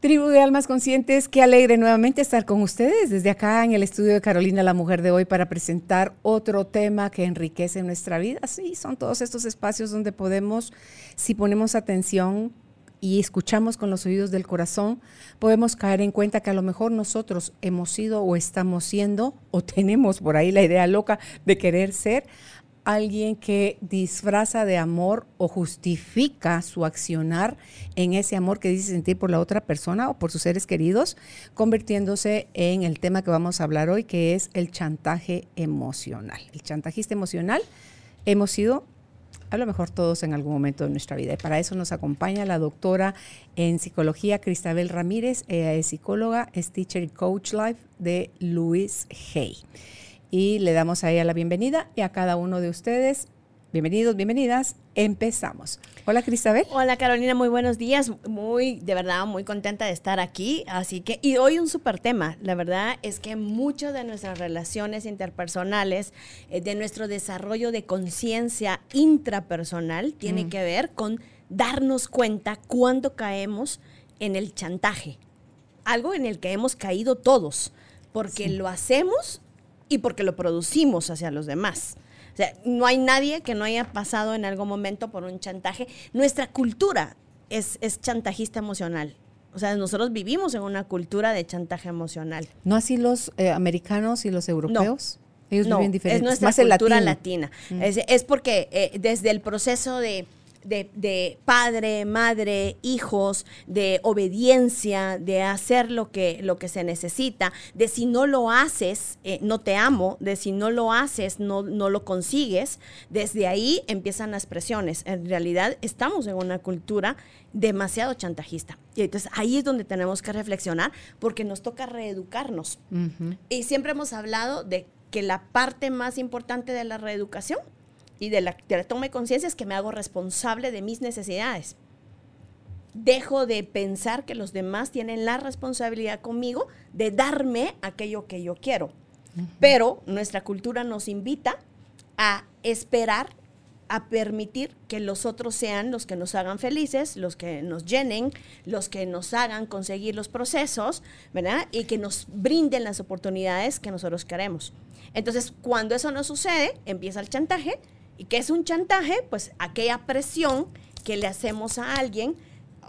Tribu de Almas Conscientes, qué alegre nuevamente estar con ustedes desde acá en el estudio de Carolina la Mujer de hoy para presentar otro tema que enriquece nuestra vida. Sí, son todos estos espacios donde podemos, si ponemos atención y escuchamos con los oídos del corazón, podemos caer en cuenta que a lo mejor nosotros hemos sido o estamos siendo o tenemos por ahí la idea loca de querer ser alguien que disfraza de amor o justifica su accionar en ese amor que dice sentir por la otra persona o por sus seres queridos, convirtiéndose en el tema que vamos a hablar hoy, que es el chantaje emocional. El chantajista emocional hemos sido a lo mejor todos en algún momento de nuestra vida. Y para eso nos acompaña la doctora en psicología Cristabel Ramírez. Ella es psicóloga, es teacher y coach life de Luis Hay y le damos a ella la bienvenida y a cada uno de ustedes. Bienvenidos, bienvenidas. Empezamos. Hola, Cristabel. Hola, Carolina. Muy buenos días. Muy, de verdad, muy contenta de estar aquí. Así que, y hoy un súper tema. La verdad es que muchas de nuestras relaciones interpersonales, eh, de nuestro desarrollo de conciencia intrapersonal, tiene mm. que ver con darnos cuenta cuando caemos en el chantaje. Algo en el que hemos caído todos, porque lo hacemos y porque lo producimos hacia los demás. O sea, no hay nadie que no haya pasado en algún momento por un chantaje. Nuestra cultura es, es chantajista emocional. O sea, nosotros vivimos en una cultura de chantaje emocional. ¿No así los eh, americanos y los europeos? Ellos viven diferentes. Es nuestra cultura latina. Mm. Es, porque eh, desde el proceso de de, padre, madre, hijos, de obediencia, de hacer lo que, lo que se necesita, de si no lo haces, eh, no te amo, de si no lo haces, no, no lo consigues, desde ahí empiezan las presiones. En realidad estamos en una cultura demasiado chantajista. Y entonces ahí es donde tenemos que reflexionar porque nos toca reeducarnos. Y siempre hemos hablado de que la parte más importante de la reeducación y de la, toma de conciencia es que me hago responsable de mis necesidades. Dejo de pensar que los demás tienen la responsabilidad conmigo de darme aquello que yo quiero. Pero nuestra cultura nos invita a esperar, a permitir que los otros sean los que nos hagan felices, los que nos llenen, los que nos hagan conseguir los procesos, ¿verdad? Y que nos brinden las oportunidades que nosotros queremos. Entonces, cuando eso no sucede, empieza el chantaje, ¿Y qué es un chantaje? Pues aquella presión que le hacemos a alguien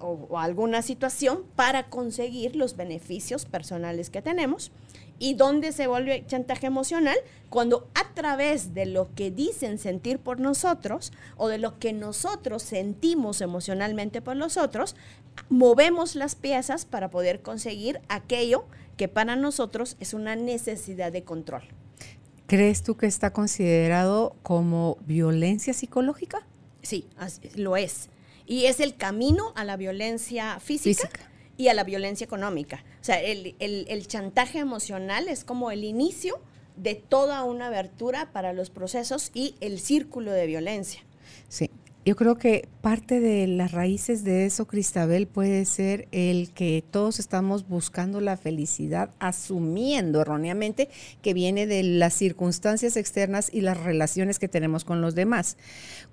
o, a alguna situación para conseguir los beneficios personales que tenemos. ¿Y dónde se vuelve chantaje emocional? Cuando a través de lo que dicen sentir por nosotros o de lo que nosotros sentimos emocionalmente por los otros, movemos las piezas para poder conseguir aquello que para nosotros es una necesidad de control. ¿Crees tú que está considerado como violencia psicológica? Sí, lo es. Y es el camino a la violencia física, y a la violencia económica. O sea, el, el chantaje emocional es como el inicio de toda una abertura para los procesos y el círculo de violencia. Sí, yo creo que parte de las raíces de eso, Cristabel, puede ser el que todos estamos buscando la felicidad, asumiendo erróneamente que viene de las circunstancias externas y las relaciones que tenemos con los demás.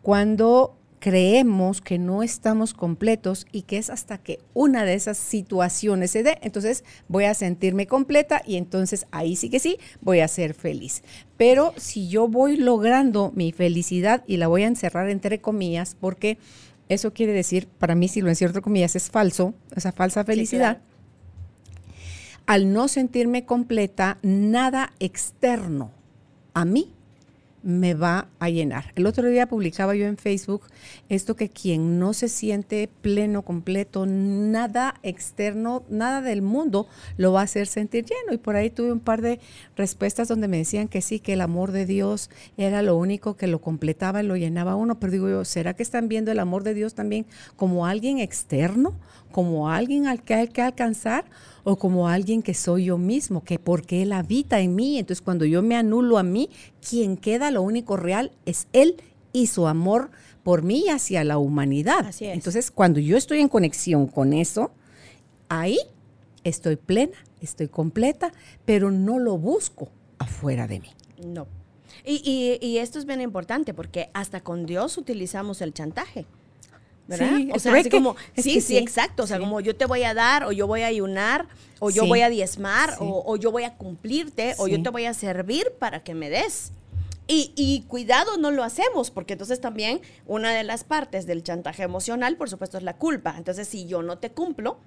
Cuando creemos que no estamos completos y que es hasta que una de esas situaciones se dé, entonces voy a sentirme completa y entonces ahí sí que sí voy a ser feliz. Pero si yo voy logrando mi felicidad y la voy a encerrar entre comillas, porque eso quiere decir, para mí si lo encierro entre comillas es falso, esa falsa felicidad, al no sentirme completa, nada externo a mí me va a llenar. El otro día publicaba yo en Facebook esto que quien no se siente pleno, completo, nada externo, nada del mundo lo va a hacer sentir lleno. Y por ahí tuve un par de respuestas donde me decían que sí, que el amor de Dios era lo único que lo completaba y lo llenaba uno. Pero digo yo, ¿será que están viendo el amor de Dios también como alguien externo? ¿Como alguien al que hay que alcanzar? O como alguien que soy yo mismo, que porque Él habita en mí. Entonces cuando yo me anulo a mí, quien queda lo único real es Él y su amor por mí y hacia la humanidad. Así es. Entonces, cuando yo estoy en conexión con eso, ahí estoy plena, estoy completa, pero no lo busco afuera de mí. No. Y, y, esto es bien importante porque hasta con Dios utilizamos el chantaje. ¿Verdad? Sí, o sea, así como, sí, sí, exacto. O sea, como yo te voy a dar, o yo voy a ayunar, o yo voy a diezmar, o, yo voy a cumplirte, o yo te voy a servir para que me des. Y, y, cuidado, no lo hacemos, porque entonces también una de las partes del chantaje emocional, por supuesto, es la culpa. Entonces, si yo no te cumplo,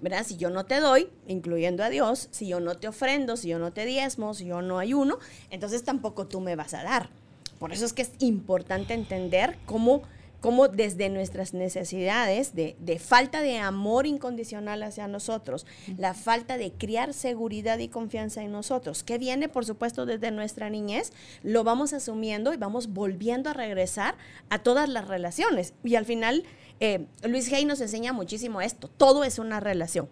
¿verdad? Si yo no te doy, incluyendo a Dios, si yo no te ofrendo, si yo no te diezmo, si yo no ayuno, entonces tampoco tú me vas a dar. Por eso es que es importante entender cómo cómo desde nuestras necesidades de, falta de amor incondicional hacia nosotros, la falta de criar seguridad y confianza en nosotros, que viene por supuesto desde nuestra niñez, lo vamos asumiendo y vamos volviendo a regresar a todas las relaciones. Y al final, eh, Luis Hay nos enseña muchísimo esto, todo es una relación.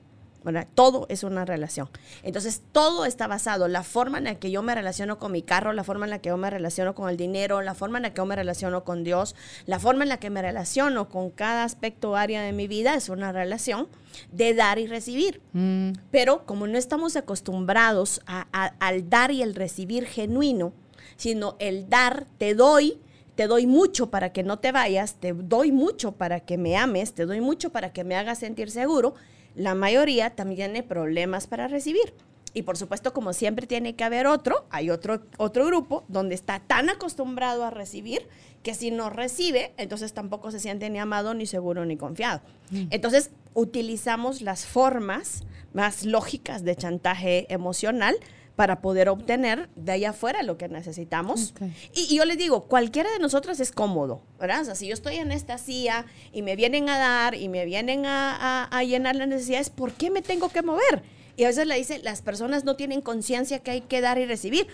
Todo es una relación. Entonces, todo está basado, la forma en la que yo me relaciono con mi carro, la forma en la que yo me relaciono con el dinero, la forma en la que yo me relaciono con Dios, la forma en la que me relaciono con cada aspecto área de mi vida es una relación de dar y recibir. Mm. Pero como no estamos acostumbrados al dar y el recibir genuino, sino el dar, te doy, te doy mucho para que no te vayas, te doy mucho para que me ames, te doy mucho para que me hagas sentir seguro, la mayoría también tiene problemas para recibir. Y por supuesto, como siempre tiene que haber otro, hay otro, otro grupo donde está tan acostumbrado a recibir que si no recibe, entonces tampoco se siente ni amado, ni seguro, ni confiado. Mm. Entonces, utilizamos las formas más lógicas de chantaje emocional para poder obtener de allá afuera lo que necesitamos. Y, yo les digo, cualquiera de nosotros es cómodo, ¿verdad? O sea, si yo estoy en esta silla y me vienen a dar y me vienen a, llenar las necesidades, ¿por qué me tengo que mover? Y a veces le dicen, las personas no tienen conciencia que hay que dar y recibir.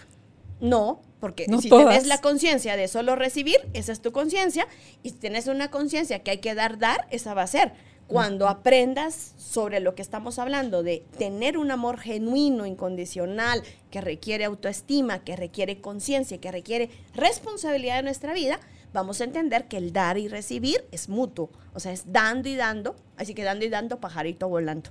No, porque si tienes la conciencia de solo recibir, esa es tu conciencia, y si tienes una conciencia que hay que dar, dar, esa va a ser. Cuando aprendas sobre lo que estamos hablando, de tener un amor genuino, incondicional, que requiere autoestima, que requiere conciencia, que requiere responsabilidad en nuestra vida, vamos a entender que el dar y recibir es mutuo. O sea, es dando y dando, así que dando y dando, pajarito volando.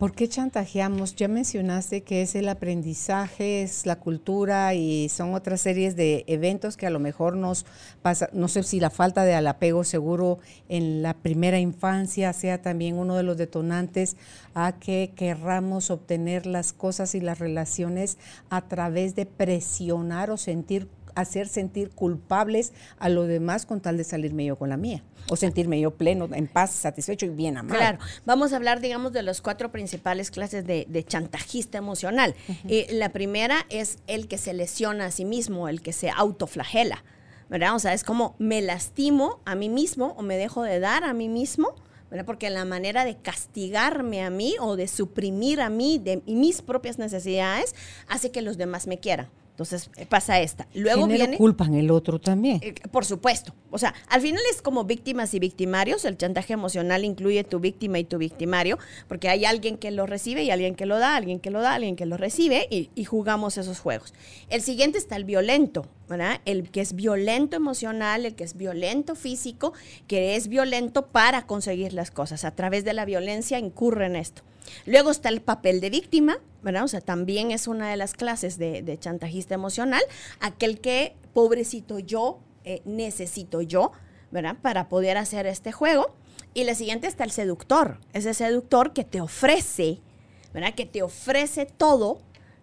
¿Por qué chantajeamos? Ya mencionaste que es el aprendizaje, es la cultura y son otras series de eventos que a lo mejor nos pasa, no sé si la falta de apego seguro en la primera infancia sea también uno de los detonantes a que querramos obtener las cosas y las relaciones a través de presionar o sentir hacer sentir culpables a los demás con tal de salirme yo con la mía o sentirme yo pleno, en paz, satisfecho y bien amado. Claro, vamos a hablar, digamos, de las cuatro principales clases de, chantajista emocional. Eh, la primera es el que se lesiona a sí mismo, el que se autoflagela, ¿verdad? O sea, es como me lastimo a mí mismo o me dejo de dar a mí mismo. ¿verdad? Porque la manera de castigarme a mí o de suprimir a mí de mis propias necesidades hace que los demás me quieran. Entonces eh, pasa esta. Luego viene. culpan el otro también. Eh, por supuesto. O sea, al final es como víctimas y victimarios. El chantaje emocional incluye tu víctima y tu victimario, porque hay alguien que lo recibe y alguien que lo da, alguien que lo da, alguien que lo recibe, y, y jugamos esos juegos. El siguiente está el violento, ¿verdad? El que es violento emocional, el que es violento físico, que es violento para conseguir las cosas. A través de la violencia incurre en esto. Luego está el papel de víctima, ¿verdad? O sea, también es una de las clases de, chantajista emocional, aquel que, pobrecito yo, eh, necesito yo, ¿verdad? Para poder hacer este juego. Y la siguiente está el seductor, ese seductor que te ofrece, ¿verdad? Que te ofrece todo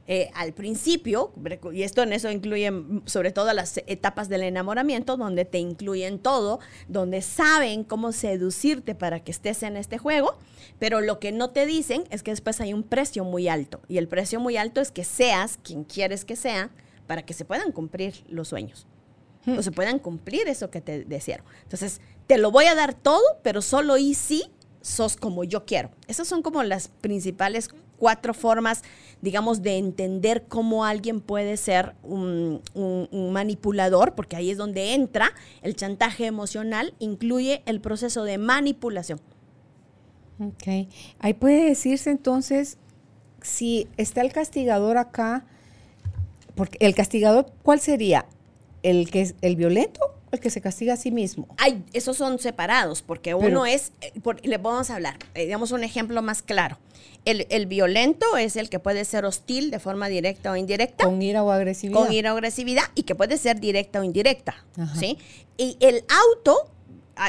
eh, al principio, y esto en eso incluye sobre todo las etapas del enamoramiento, donde te incluyen todo, donde saben cómo seducirte para que estés en este juego, pero lo que no te dicen es que después hay un precio muy alto, y el precio muy alto es que seas quien quieres que sea para que se puedan cumplir los sueños. O se puedan cumplir eso que te desearon. Entonces, te lo voy a dar todo, pero solo y si sos como yo quiero. Esas son como las principales cuatro formas, digamos, de entender cómo alguien puede ser un, manipulador, porque ahí es donde entra el chantaje emocional, incluye el proceso de manipulación. Ok. Ahí puede decirse entonces, si está el castigador acá, porque el castigador, ¿cuál sería? ¿El que es el violento El que se castiga a sí mismo. Ay, esos son separados, porque uno es, eh, le podemos hablar, eh, digamos un ejemplo más claro. El, violento es el que puede ser hostil de forma directa o indirecta. Con ira o agresividad. Con ira o agresividad y que puede ser directa o indirecta. ¿sí? Y el auto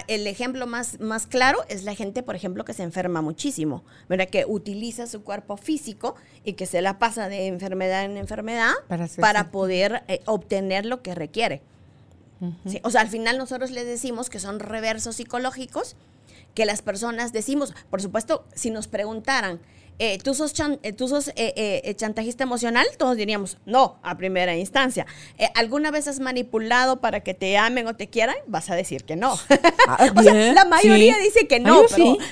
el ejemplo más, más claro es la gente, por ejemplo, que se enferma muchísimo, ¿verdad? Que utiliza su cuerpo físico y que se la pasa de enfermedad en enfermedad para, poder eh, obtener lo que requiere. O sea, al final nosotros les decimos que son reversos psicológicos, que las personas decimos, por supuesto, si nos preguntaran, eh, ¿tú sos, eh, tú sos eh, chantajista emocional? Todos diríamos, no, a primera instancia. ¿Alguna vez has manipulado para que te amen o te quieran? Vas a decir que no. Ah, o sea, la mayoría dice que no,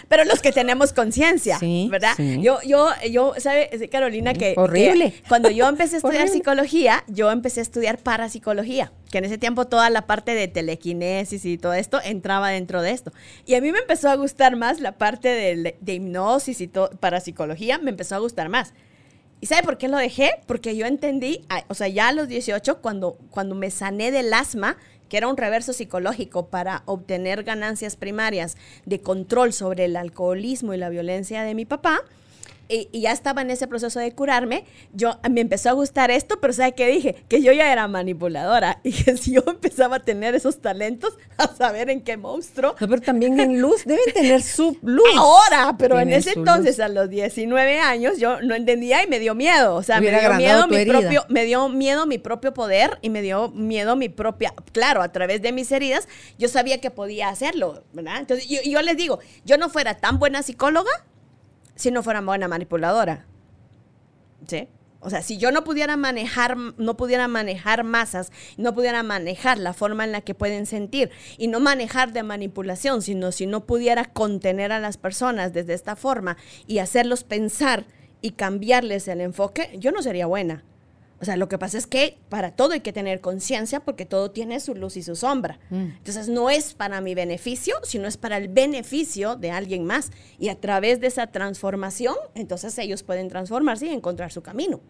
pero, los que tenemos conciencia, ¿verdad? Yo, yo, yo, ¿sabe, Carolina, que, Horrible. cuando yo empecé a estudiar psicología, yo empecé a estudiar parapsicología, que en ese tiempo toda la parte de telequinesis y todo esto entraba dentro de esto. Y a mí me empezó a gustar más la parte de, hipnosis y todo, parapsicología me empezó a gustar más. ¿Y sabe por qué lo dejé? Porque yo entendí, o sea, ya a los 18, cuando, cuando me sané del asma, que era un reverso psicológico para obtener ganancias primarias de control sobre el alcoholismo y la violencia de mi papá, y, ya estaba en ese proceso de curarme, yo me empezó a gustar esto, pero ¿sabe qué dije? Que yo ya era manipuladora y que si yo empezaba a tener esos talentos, a saber en qué monstruo. pero también en luz, deben tener su luz. Ahora, pero en ese entonces, a los 19 años, yo no entendía y me dio miedo. O sea, me dio miedo mi propio, me dio miedo mi propio poder y me dio miedo mi propia, claro, a través de mis heridas, yo sabía que podía hacerlo, ¿verdad? Entonces, yo, yo les digo, yo no fuera tan buena psicóloga, si no fuera buena manipuladora. ¿Sí? O sea, si yo no pudiera manejar, no pudiera manejar masas, no pudiera manejar la forma en la que pueden sentir y no manejar de manipulación, sino si no pudiera contener a las personas desde esta forma y hacerlos pensar y cambiarles el enfoque, yo no sería buena. O sea, lo que pasa es que para todo hay que tener conciencia porque todo tiene su luz y su sombra. Mm. Entonces, no es para mi beneficio, sino es para el beneficio de alguien más. Y a través de esa transformación, entonces ellos pueden transformarse y encontrar su camino.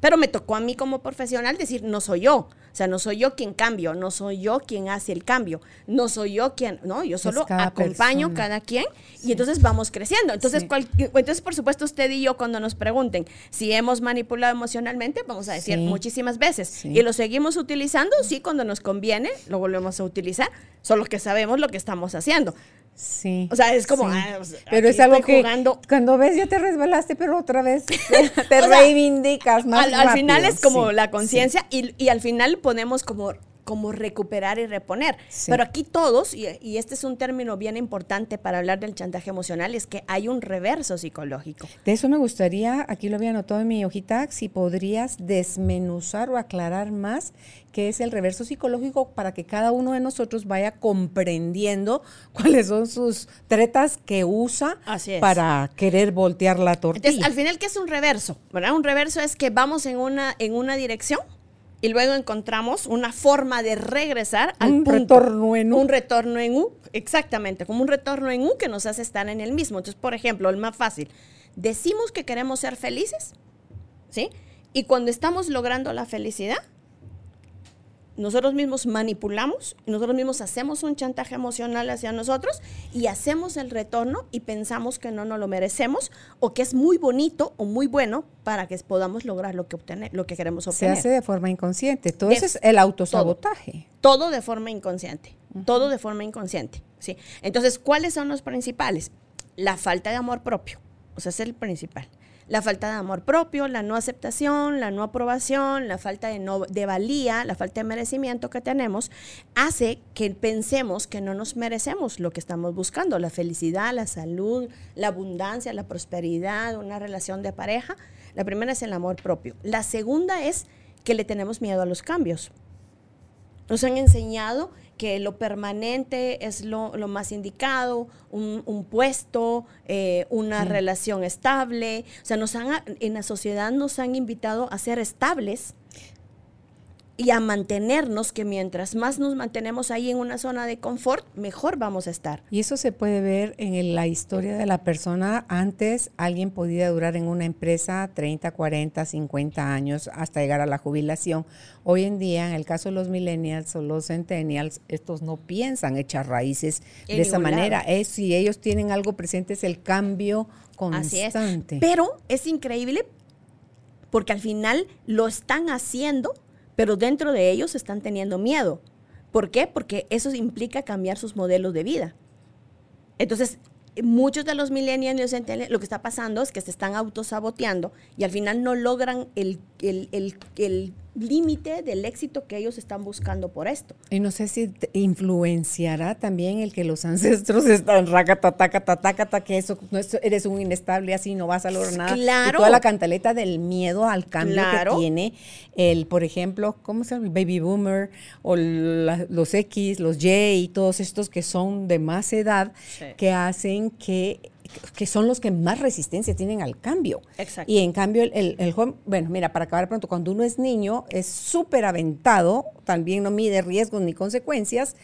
Pero me tocó a mí como profesional decir, no soy yo. O sea, no soy yo quien cambio, no soy yo quien hace el cambio, no soy yo quien, no, yo solo acompaño cada quien y entonces vamos creciendo. Entonces, entonces, por supuesto, usted y yo cuando nos pregunten si hemos manipulado emocionalmente, vamos a decir muchísimas veces. Y lo seguimos utilizando, sí, cuando nos conviene, lo volvemos a utilizar, solo que sabemos lo que estamos haciendo. Sí. O sea, es como. Ah, pero es algo que cuando ves ya te resbalaste, pero otra vez te, reivindicas más. Al, final es como la conciencia y, y, al final ponemos como como recuperar y reponer. Pero aquí todos, y, este es un término bien importante para hablar del chantaje emocional, es que hay un reverso psicológico. De eso me gustaría, aquí lo había anotado en mi hojita, si podrías desmenuzar o aclarar más qué es el reverso psicológico para que cada uno de nosotros vaya comprendiendo cuáles son sus tretas que usa para querer voltear la tortilla. Entonces, al final, ¿qué es un reverso? ¿verdad? Un reverso es que vamos en una, en una dirección y luego encontramos una forma de regresar al un retorno en U. Un retorno en U, exactamente, como un retorno en U que nos hace estar en el mismo. Entonces, por ejemplo, el más fácil, decimos que queremos ser felices, ¿sí? Y cuando estamos logrando la felicidad, nosotros mismos manipulamos, nosotros mismos hacemos un chantaje emocional hacia nosotros y hacemos el retorno y pensamos que no nos lo merecemos o que es muy bonito o muy bueno para que podamos lograr lo que obtener, lo que queremos obtener. Se hace de forma inconsciente. Todo eso es el autosabotaje. Todo, de forma inconsciente. Todo de forma inconsciente. ¿sí? Entonces, ¿cuáles son los principales? La falta de amor propio. O sea, es el principal la falta de amor propio, la no aceptación, la no aprobación, la falta de, no, de valía, la falta de merecimiento que tenemos, hace que pensemos que no nos merecemos lo que estamos buscando, la felicidad, la salud, la abundancia, la prosperidad, una relación de pareja. La primera es el amor propio. La segunda es que le tenemos miedo a los cambios. Nos han enseñado que lo permanente es lo, más indicado, un, puesto, eh, una relación estable. O sea, nos han, en la sociedad nos han invitado a ser estables y a mantenernos, que mientras más nos mantenemos ahí en una zona de confort, mejor vamos a estar. Y eso se puede ver en la historia de la persona. Antes alguien podía durar en una empresa 30, 40, 50 años hasta llegar a la jubilación. Hoy en día, en el caso de los millennials o los centennials, estos no piensan echar raíces de esa manera. Es si ellos tienen algo presente es el cambio constante. Pero es increíble porque al final lo están haciendo pero dentro de ellos están teniendo miedo. ¿Por qué? Porque eso implica cambiar sus modelos de vida. Entonces, muchos de los millennials lo que está pasando es que se están autosaboteando y al final no logran el, el, el límite del éxito que ellos están buscando por esto. Y no sé si influenciará también el que los ancestros están racatatácata, que eso no eres un inestable así no vas a lograr nada. Claro. Y toda la cantaleta del miedo al cambio que tiene el, por ejemplo, ¿cómo se llama? El baby boomer o los X, los Y y todos estos que son de más edad que hacen que que son los que más resistencia tienen al cambio. Exacto. Y en cambio, el, el, joven, bueno, mira, para acabar pronto, cuando uno es niño, es súper aventado, también no mide riesgos ni consecuencias,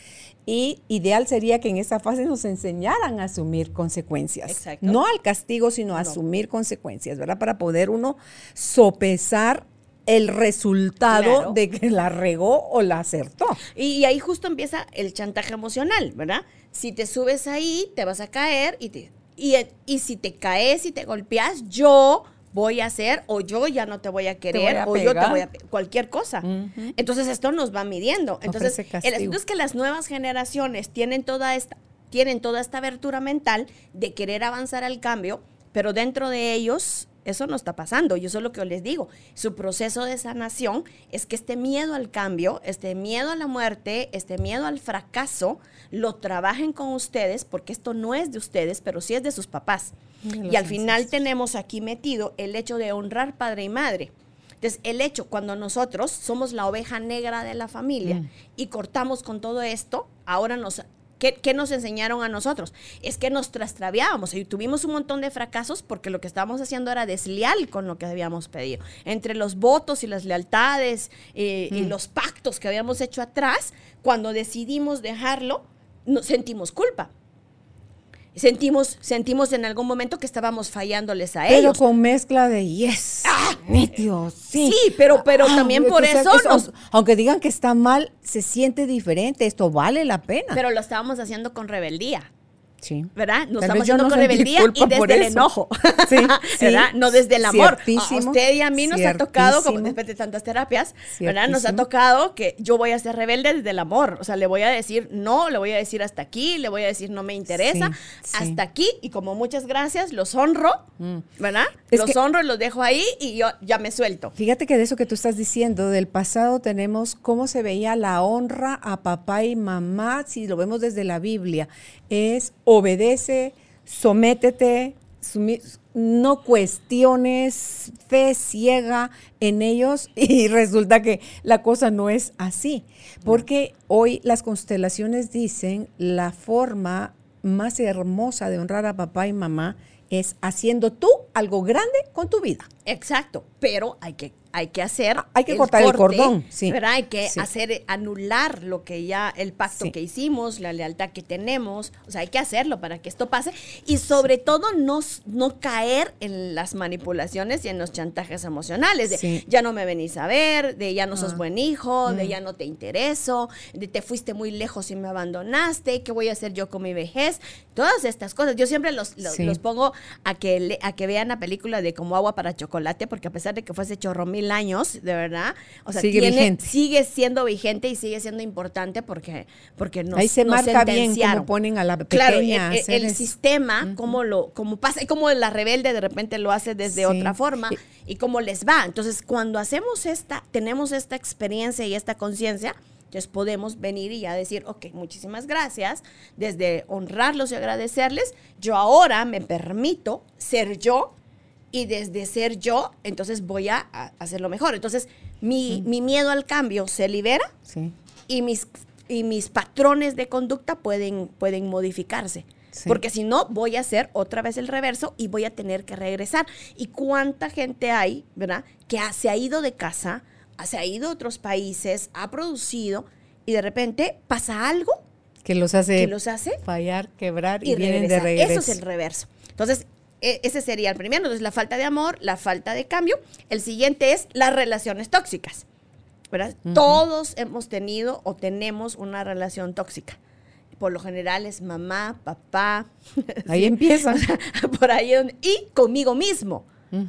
y ideal sería que en esa fase nos enseñaran a asumir consecuencias. Exacto. No al castigo, sino a asumir consecuencias, ¿verdad? Para poder uno sopesar el resultado de que la regó o la acertó. Y, ahí justo empieza el chantaje emocional, ¿verdad? Si te subes ahí, te vas a caer y te, y, si te caes y te golpeas, yo voy a hacer o yo ya no te voy a querer o yo te voy a cualquier cosa. Entonces esto nos va midiendo. Entonces el asunto es que las nuevas generaciones tienen toda esta tienen toda esta abertura mental de querer avanzar al cambio, pero dentro de ellos eso no está pasando. Yo solo que les digo, su proceso de sanación es que este miedo al cambio, este miedo a la muerte, este miedo al fracaso, lo trabajen con ustedes, porque esto no es de ustedes, pero sí es de sus papás. y al final tenemos aquí metido el hecho de honrar padre y madre. Entonces, el hecho, cuando nosotros somos la oveja negra de la familia mm. y cortamos con todo esto, ahora nos ¿Qué, nos enseñaron a nosotros? Es que nos trastraviábamos y tuvimos un montón de fracasos porque lo que estábamos haciendo era desleal con lo que habíamos pedido. Entre los votos y las lealtades eh, y mm. los pactos que habíamos hecho atrás, cuando decidimos dejarlo, nos sentimos culpa sentimos, sentimos en algún momento que estábamos fallándoles a ellos. Pero con mezcla de yes, sí. Sí, pero, pero ah, también por eso, aunque digan que está mal, se siente diferente, esto vale la pena. Pero lo estábamos haciendo con rebeldía. Sí. ¿Verdad? Nos estamos haciendo con rebeldía y desde el enojo. Sí, ¿verdad? No desde el amor. A usted y a mí nos ha tocado, como después de tantas terapias, ¿verdad? Nos ha tocado que yo voy a ser rebelde desde el amor. O sea, le voy a decir no, le voy a decir hasta aquí, le voy a decir no me interesa, hasta aquí. Y como muchas gracias, los honro, mm. ¿verdad? los honro, los dejo ahí y yo ya me suelto. Fíjate que de eso que tú estás diciendo, del pasado tenemos cómo se veía la honra a papá y mamá, si lo vemos desde la Biblia. Es obedece, sométete, no cuestiones, fe ciega en ellos y resulta que la cosa no es así. Porque hoy las constelaciones dicen la forma más hermosa de honrar a papá y mamá es haciendo tú algo grande con tu vida. Exacto, pero hay que hay que hacer. Hay que cortar el cordón, sí. ¿verdad? Hay que hacer, anular lo que ya, el pacto que hicimos, la lealtad que tenemos. O sea, hay que hacerlo para que esto pase. Y sobre todo, no, no caer en las manipulaciones y en los chantajes emocionales. De ya no me venís a ver, de ya no sos ah. buen hijo, de mm. ya no te intereso, de te fuiste muy lejos y me abandonaste, ¿qué voy a hacer yo con mi vejez? Todas estas cosas. Yo siempre los, los, pongo a que, a que vean la película de como agua para chocolate, porque a pesar de que fuese chorro mil años, de verdad. O sea, sigue, sigue siendo vigente y sigue siendo importante porque, porque nos Ahí se marca bien cómo ponen a la pequeña. Claro, el, sistema, como lo, como pasa, como la rebelde de repente lo hace desde otra forma y cómo les va. Entonces, cuando hacemos esta, tenemos esta experiencia y esta conciencia, entonces podemos venir y ya decir, ok, muchísimas gracias, desde honrarlos y agradecerles, yo ahora me permito ser yo y desde ser yo, entonces voy a, hacerlo mejor. Entonces, mi, miedo al cambio se libera y, mis, y mis patrones de conducta pueden, pueden modificarse. Porque si no, voy a hacer otra vez el reverso y voy a tener que regresar. ¿Y cuánta gente hay, verdad? Que se ha ido de casa se ha ido a otros países, ha producido y de repente pasa algo que los hace, que los hace fallar, quebrar y, vienen de regreso. Eso es el reverso. Entonces, ese sería el primero. Entonces, la falta de amor, la falta de cambio. El siguiente es las relaciones tóxicas. ¿verdad? Todos hemos tenido o tenemos una relación tóxica. Por lo general es mamá, papá. Ahí empieza. por ahí. Y conmigo mismo.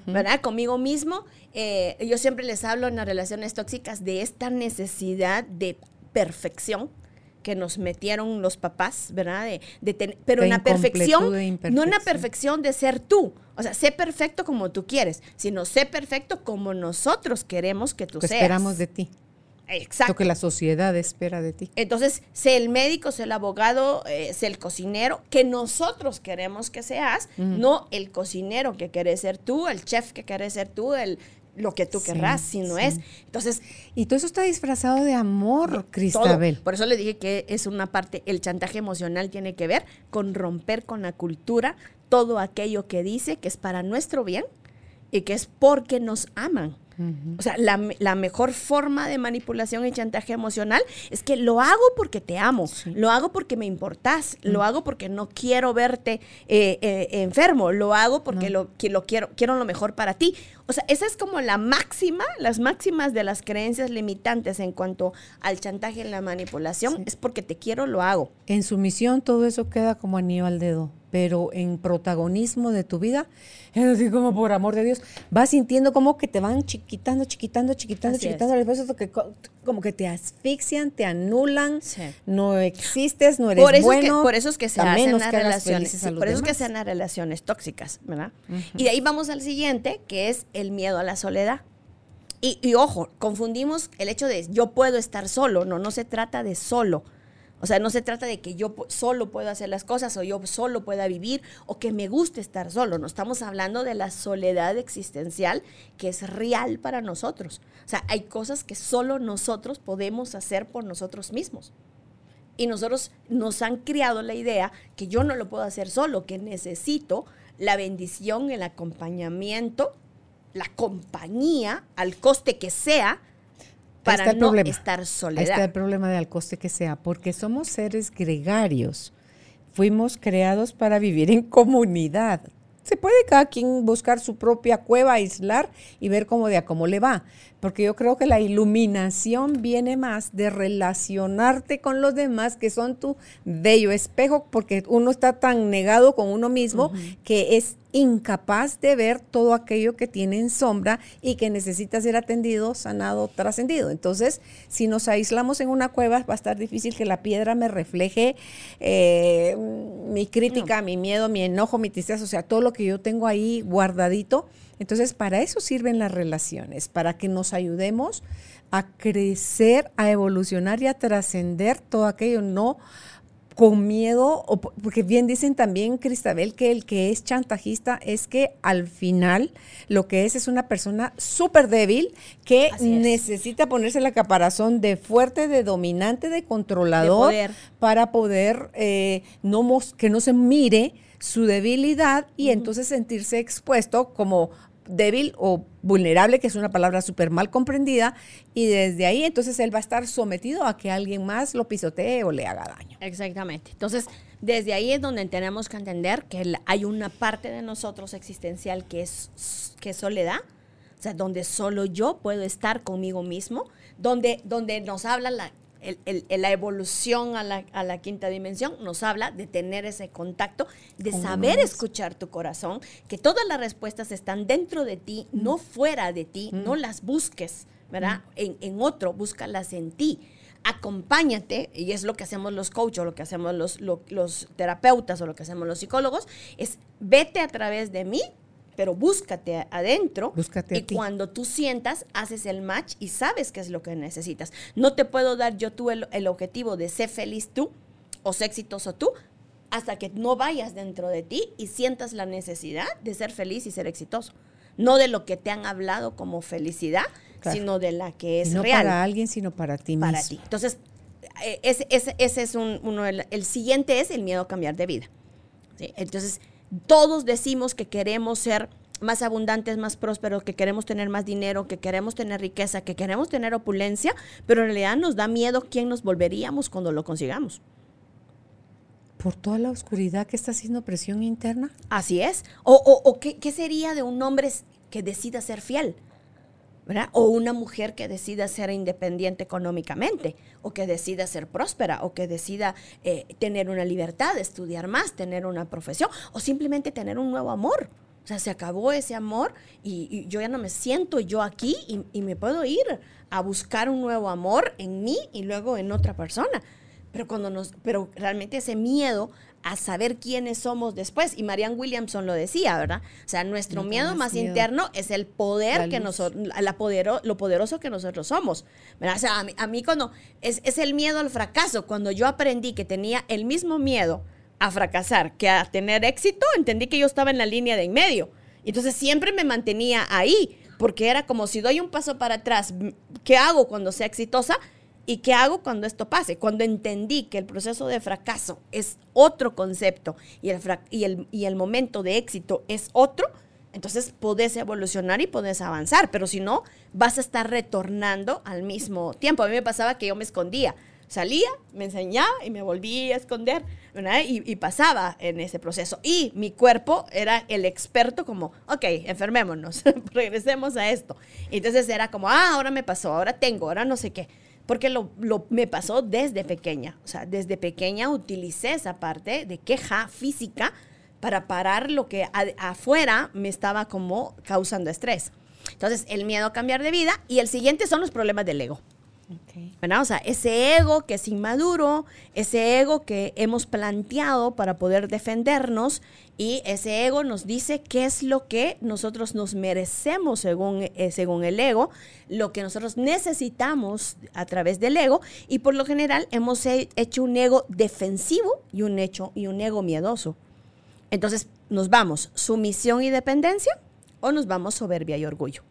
¿Verdad? Conmigo mismo. Eh, yo siempre les hablo en las relaciones tóxicas de esta necesidad de perfección que nos metieron los papás, ¿verdad? De, de pero en la perfección, no en la perfección de ser tú. O sea, sé perfecto como tú quieres, sino sé perfecto como nosotros queremos que tú seas. Esperamos de ti. Exacto. Lo que la sociedad espera de ti. Entonces, sé el médico, sé el abogado, eh, sé el cocinero, que nosotros queremos que seas, no el cocinero que querés ser tú, el chef que querés ser tú, el lo que tú querrás, si no es. Entonces. Y todo eso está disfrazado de amor, Cristabel. Por eso le dije que es una parte, el chantaje emocional tiene que ver con romper con la cultura todo aquello que dice que es para nuestro bien y que es porque nos aman. O sea, la, mejor forma de manipulación y chantaje emocional es que lo hago porque te amo, lo hago porque me importás, lo hago porque no quiero verte eh, eh, enfermo, lo hago porque lo, lo quiero, quiero lo mejor para ti. O sea, esa es como la máxima, las máximas de las creencias limitantes en cuanto al chantaje y la manipulación, es porque te quiero, lo hago. En sumisión todo eso queda como anillo al dedo pero en protagonismo de tu vida, es así como por amor de Dios, vas sintiendo como que te van chiquitando, chiquitando, chiquitando, chiquitando, es. que, como que te asfixian, te anulan, no existes, no eres por eso bueno. Por eso es que se hacen las relaciones, por eso es que se las relaciones tóxicas, ¿verdad? Y de ahí vamos al siguiente, que es el miedo a la soledad. Y, y ojo, confundimos el hecho de yo puedo estar solo, no, no se trata de solo o sea, no se trata de que yo solo pueda hacer las cosas o yo solo pueda vivir o que me guste estar solo. No estamos hablando de la soledad existencial que es real para nosotros. O sea, hay cosas que solo nosotros podemos hacer por nosotros mismos. Y nosotros nos han criado la idea que yo no lo puedo hacer solo, que necesito la bendición, el acompañamiento, la compañía, al coste que sea, para no estar soledad. Ahí está el problema de al coste que sea, porque somos seres gregarios. Fuimos creados para vivir en comunidad. Se puede cada quien buscar su propia cueva, aislar y ver cómo de a cómo le va. Porque yo creo que la iluminación viene más de relacionarte con los demás que son tu bello espejo, porque uno está tan negado con uno mismo que es incapaz de ver todo aquello que tiene en sombra y que necesita ser atendido, sanado, trascendido. Entonces, si nos aislamos en una cueva, va a estar difícil que la piedra me refleje eh, mi crítica, mi miedo, mi enojo, mi tristeza, o sea, todo lo que yo tengo ahí guardadito. Entonces, para eso sirven las relaciones, para que nos ayudemos a crecer, a evolucionar y a trascender todo aquello, no con miedo, porque bien dicen también, Cristabel, que el que es chantajista es que al final lo que es es una persona súper débil que necesita ponerse la caparazón de fuerte, de dominante, de controlador, para poder eh, no que no se mire su debilidad y entonces sentirse expuesto como débil o vulnerable, que es una palabra súper mal comprendida, y desde ahí entonces él va a estar sometido a que alguien más lo pisotee o le haga daño. Exactamente. Entonces, desde ahí es donde tenemos que entender que hay una parte de nosotros existencial que es, que soledad, o sea, donde solo yo puedo estar conmigo mismo, donde, donde nos habla la la evolución a la, quinta dimensión nos habla de tener ese contacto, de saber escuchar tu corazón, que todas las respuestas están dentro de ti, mm. no fuera de ti, mm. no las busques, ¿verdad? Mm. En, otro, búscalas en ti acompáñate, y es lo que hacemos los coaches, o lo que hacemos los, los, terapeutas, o lo que hacemos los psicólogos, es vete a través de mí pero búscate adentro búscate y cuando tú sientas, haces el match y sabes qué es lo que necesitas. No te puedo dar yo tú el, objetivo de ser feliz tú o ser exitoso tú hasta que no vayas dentro de ti y sientas la necesidad de ser feliz y ser exitoso. No de lo que te han hablado como felicidad, sino de la que es no real. para alguien, sino para ti para mismo. ti. Entonces, eh, ese, ese, es un, uno. El, siguiente es el miedo a cambiar de vida. Entonces, todos decimos que queremos ser más abundantes, más prósperos, que queremos tener más dinero, que queremos tener riqueza, que queremos tener opulencia, pero en realidad nos da miedo quién nos volveríamos cuando lo consigamos. ¿Por toda la oscuridad que está haciendo presión interna? Así es. O, ¿qué, ¿qué, sería de un hombre que decida ser fiel? ¿Verdad? O una mujer que decida ser independiente económicamente, o que decida ser próspera, o que decida eh, tener una libertad, estudiar más, tener una profesión, o simplemente tener un nuevo amor. O sea, se acabó ese amor y, yo ya no me siento yo aquí y, y, me puedo ir a buscar un nuevo amor en mí y luego en otra persona. Pero cuando nos, pero realmente ese miedo a saber quiénes somos después. Y Marianne Williamson lo decía, ¿verdad? O sea, nuestro miedo más interno es el poder que nosotros, la podero, lo poderoso que nosotros somos. ¿verdad? O sea, a mí, cuando es, es, el miedo al fracaso, cuando yo aprendí que tenía el mismo miedo a fracasar que a tener éxito, entendí que yo estaba en la línea de en medio. Entonces siempre me mantenía ahí, porque era como si doy un paso para atrás, ¿qué hago cuando sea exitosa? ¿Y qué hago cuando esto pase? Cuando entendí que el proceso de fracaso es otro concepto y el, y el, y el momento de éxito es otro, entonces podés evolucionar y podés avanzar, pero si no, vas a estar retornando al mismo tiempo. A mí me pasaba que yo me escondía. Salía, me enseñaba y me volvía a esconder, Y, y, pasaba en ese proceso. Y mi cuerpo era el experto como, ok, enfermémonos, regresemos a esto. Entonces era como, ah, ahora me pasó, ahora tengo, ahora no sé qué porque lo, me pasó desde pequeña. O sea, desde pequeña utilicé esa parte de queja física para parar lo que afuera me estaba como causando estrés. Entonces, el miedo a cambiar de vida y el siguiente son los problemas del ego. O sea, ese ego que es inmaduro, ese ego que hemos planteado para poder defendernos y ese ego nos dice qué es lo que nosotros nos merecemos según, eh, según el ego, lo que nosotros necesitamos a través del ego y por lo general hemos hecho un ego defensivo y un, hecho, y un ego miedoso. Entonces nos vamos sumisión y dependencia o nos vamos soberbia y orgullo.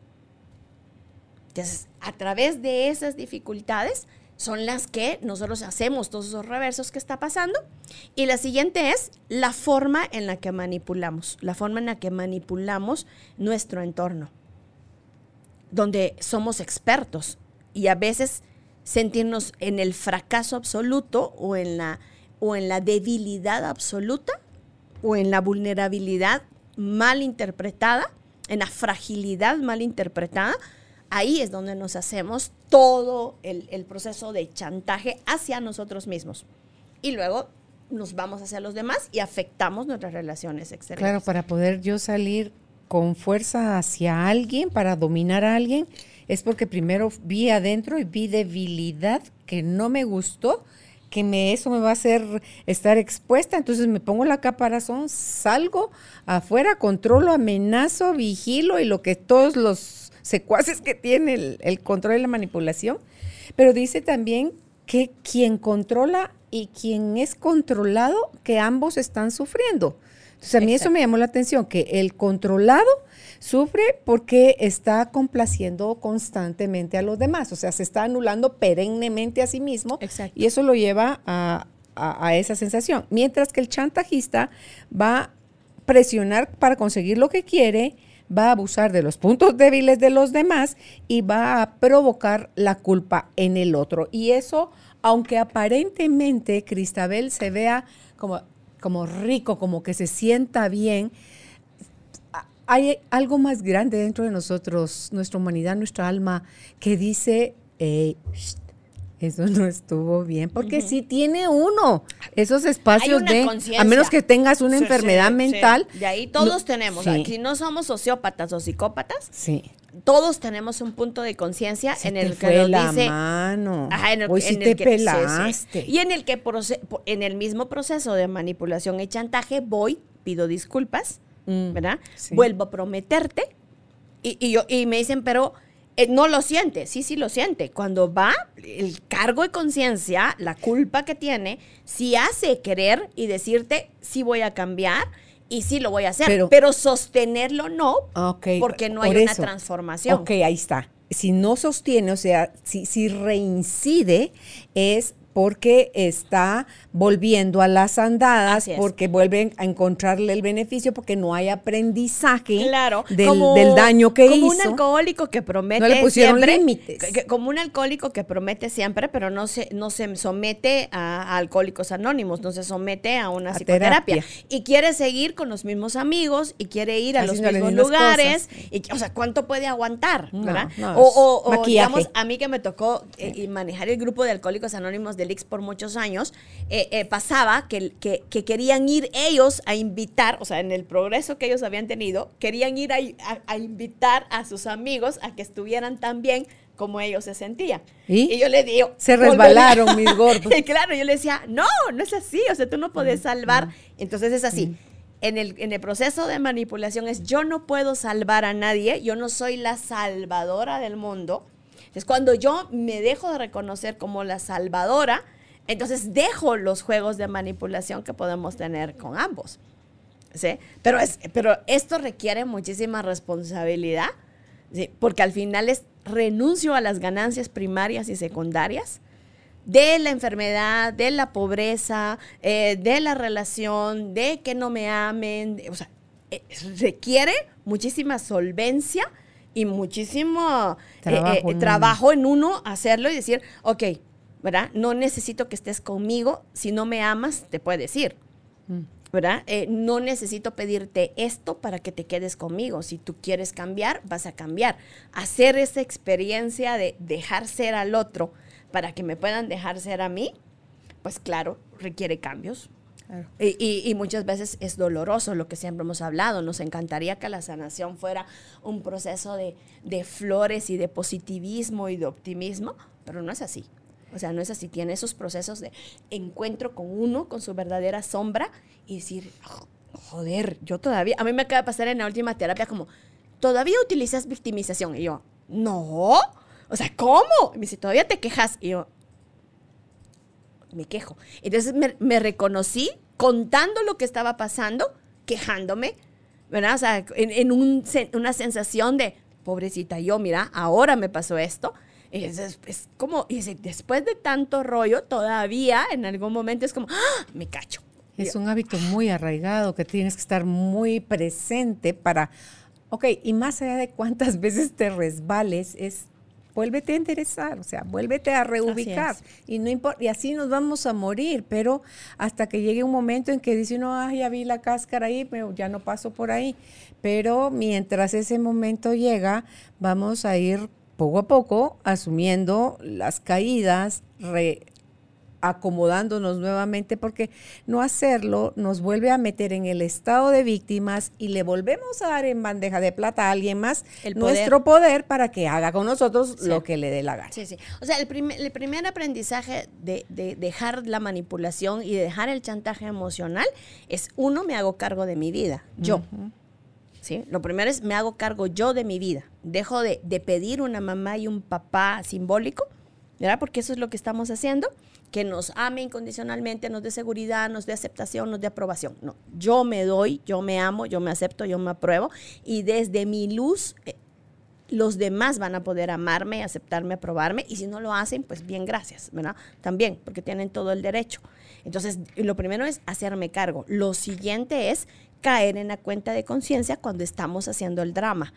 Entonces, a través de esas dificultades son las que nosotros hacemos todos esos reversos que está pasando. Y la siguiente es la forma en la que manipulamos, la forma en la que manipulamos nuestro entorno, donde somos expertos y a veces sentirnos en el fracaso absoluto o en la, o en la debilidad absoluta o en la vulnerabilidad mal interpretada, en la fragilidad mal interpretada, ahí es donde nos hacemos todo el, proceso de chantaje hacia nosotros mismos. Y luego nos vamos hacia los demás y afectamos nuestras relaciones exteriores. Claro, para poder yo salir con fuerza hacia alguien, para dominar a alguien, es porque primero vi adentro y vi debilidad que no me gustó, que me, eso me va a hacer estar expuesta, entonces me pongo la caparazón, salgo afuera, controlo, amenazo, vigilo y lo que todos los secuaces que tiene el, control y la manipulación, pero dice también que quien controla y quien es controlado, que ambos están sufriendo. Entonces a mí eso me llamó la atención, que el controlado sufre porque está complaciendo constantemente a los demás, o sea, se está anulando perennemente a sí mismo y eso lo lleva a, a esa sensación. Mientras que el chantajista va a presionar para conseguir lo que quiere, va a abusar de los puntos débiles de los demás y va a provocar la culpa en el otro. Y eso, aunque aparentemente Cristabel se vea como, como rico, como que se sienta bien, hay algo más grande dentro de nosotros, nuestra humanidad, nuestra alma, que dice, eso no estuvo bien, porque si tiene uno esos espacios de, a menos que tengas una enfermedad mental. De ahí todos tenemos, si no somos sociópatas o psicópatas, sí. todos tenemos un punto de conciencia en el que nos la dice, mano. en el, en te pelaste. y en el que en el mismo proceso de manipulación y chantaje voy, pido disculpas, mm, ¿verdad? Vuelvo a prometerte y, y, yo, y me dicen, pero eh, no lo siente, sí, sí lo siente. Cuando va, el cargo de conciencia, la culpa que tiene, sí hace querer y decirte, sí voy a cambiar y sí lo voy a hacer, pero, sostenerlo no, porque no hay una transformación. Ok, ahí está. Si no sostiene, o sea, si, si reincide, es porque está volviendo a las andadas, porque vuelven a encontrarle el beneficio, porque no hay aprendizaje claro, del, daño que hizo. Como un alcohólico que promete no le pusieron límites. como un alcohólico que promete siempre, pero no se, no se somete a, alcohólicos anónimos, no se somete a una psicoterapia. Y quiere seguir con los mismos amigos y quiere ir a los mismos lugares. Y, o sea, ¿cuánto puede aguantar? ¿verdad? o, digamos, a mí que me tocó eh, manejar el grupo de alcohólicos anónimos del Ix por muchos años, eh, eh, pasaba que, que, querían ir ellos a invitar, o sea, en el progreso que ellos habían tenido, querían ir a, invitar a sus amigos a que estuvieran tan bien como ellos se sentían. Y, yo le digo... Se resbalaron mis gordos. y claro, yo le decía, no, no es así, o sea, tú no puedes salvar. Entonces es así. En el, en el, proceso de manipulación es yo no puedo salvar a nadie, yo no soy la salvadora del mundo, entonces, cuando yo me dejo de reconocer como la salvadora, entonces dejo los juegos de manipulación que podemos tener con ambos. ¿sí? Pero, es, pero esto requiere muchísima responsabilidad, ¿sí? porque al final es renuncio a las ganancias primarias y secundarias de la enfermedad, de la pobreza, eh, de la relación, de que no me amen. o sea, eh, requiere muchísima solvencia y muchísimo eh, eh, trabajo, en uno hacerlo y decir, ok, ¿verdad? No necesito que estés conmigo, si no me amas, te puedes ir. Mm. ¿verdad? Eh, no necesito pedirte esto para que te quedes conmigo. Si tú quieres cambiar, vas a cambiar. Hacer esa experiencia de dejar ser al otro para que me puedan dejar ser a mí, pues claro, requiere cambios, y, muchas veces es doloroso lo que siempre hemos hablado. Nos encantaría que la sanación fuera un proceso de, flores y de positivismo y de optimismo, pero no es así. O sea, no es así. Tiene esos procesos de encuentro con uno, con su verdadera sombra y decir, joder, yo todavía, a mí me acaba de pasar en la última terapia como, ¿todavía utilizas victimización? Y yo, no. O sea, ¿cómo? Y me dice, ¿todavía te quejas? Y yo, me quejo. Entonces me, reconocí contando lo que estaba pasando, quejándome, ¿verdad? O sea, en, una sensación de, pobrecita yo, mira, ahora me pasó esto. Y es, como, y después de tanto rollo, todavía en algún momento es como, ¡Ah! me cacho. Es un hábito muy arraigado que tienes que estar muy presente para, ok, y más allá de cuántas veces te resbales, es vuélvete a interesar, o sea, vuélvete a reubicar. Y no importa, y así nos vamos a morir, pero hasta que llegue un momento en que dice uno, ah, ya vi la cáscara ahí, pero ya no paso por ahí. Pero mientras ese momento llega, vamos a ir poco a poco asumiendo las caídas, re, acomodándonos nuevamente porque no hacerlo nos vuelve a meter en el estado de víctimas y le volvemos a dar en bandeja de plata a alguien más nuestro poder para que haga con nosotros lo que le dé la gana. Sí, sí. O sea, el, el primer aprendizaje de, dejar la manipulación y de dejar el chantaje emocional es, uno, me hago cargo de mi vida, yo. ¿Sí? Lo primero es me hago cargo yo de mi vida. Dejo de, de pedir una mamá y un papá simbólico, ¿verdad? Porque eso es lo que estamos haciendo que nos ame incondicionalmente, nos dé seguridad, nos dé aceptación, nos dé aprobación. No, yo me doy, yo me amo, yo me acepto, yo me apruebo y desde mi luz eh, los demás van a poder amarme, aceptarme, aprobarme y si no lo hacen, pues bien, gracias, ¿verdad? También, porque tienen todo el derecho. Entonces, lo primero es hacerme cargo. Lo siguiente es caer en la cuenta de conciencia cuando estamos haciendo el drama.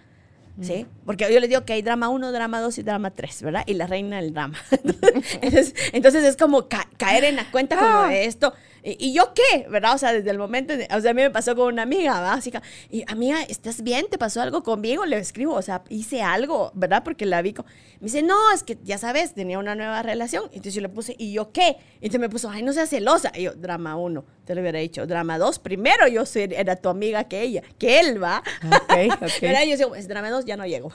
¿Sí? Porque yo les digo que hay drama 1, drama 2 y drama 3, ¿verdad? Y la reina del drama. entonces, es como caer en la cuenta como de esto. ¿Y, yo qué? ¿Verdad? O sea, desde el momento, o sea, a mí me pasó con una amiga básica. Y, amiga, ¿estás bien? ¿Te pasó algo conmigo? Le escribo, o sea, hice algo, ¿verdad? Porque la vi. Me dice, no, es que ya sabes, tenía una nueva relación. Entonces yo le puse, ¿y yo qué? Entonces me puso, ay, no seas celosa. Y yo, drama uno, te lo hubiera dicho. Drama dos, primero yo soy, era tu amiga que ella, que él va. Ok, ok. ¿verdad? Y yo digo, es drama dos, ya no llego.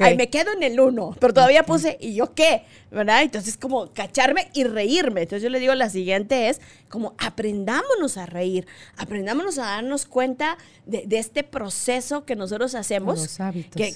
Ay, me quedo en el uno, pero todavía puse, ¿y yo qué? ¿Verdad? Entonces, como cacharme y reírme. Entonces yo le digo, la siguiente es, como aprendámonos a reír, aprendámonos a darnos cuenta de, este proceso que nosotros hacemos,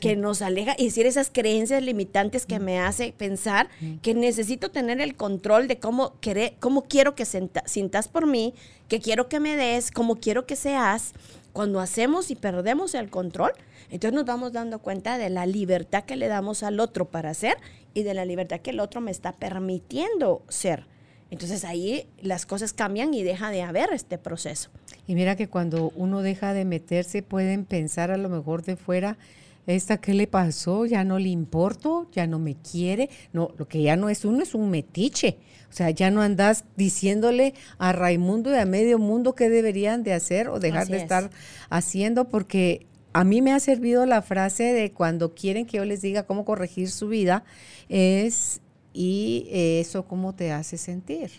que, nos aleja, y decir esas creencias limitantes que me hace pensar que necesito tener el control de cómo, querer, cómo quiero que sientas por mí, que quiero que me des, cómo quiero que seas. Cuando hacemos y perdemos el control, entonces nos vamos dando cuenta de la libertad que le damos al otro para ser y de la libertad que el otro me está permitiendo ser. Entonces ahí las cosas cambian y deja de haber este proceso. Y mira que cuando uno deja de meterse pueden pensar a lo mejor de fuera, esta qué le pasó, ya no le importo, ya no me quiere. No, lo que ya no es uno es un metiche. O sea, ya no andas diciéndole a Raimundo y a medio mundo qué deberían de hacer o dejar de estar haciendo, porque a mí me ha servido la frase de cuando quieren que yo les diga cómo corregir su vida, es y eso cómo te hace sentir.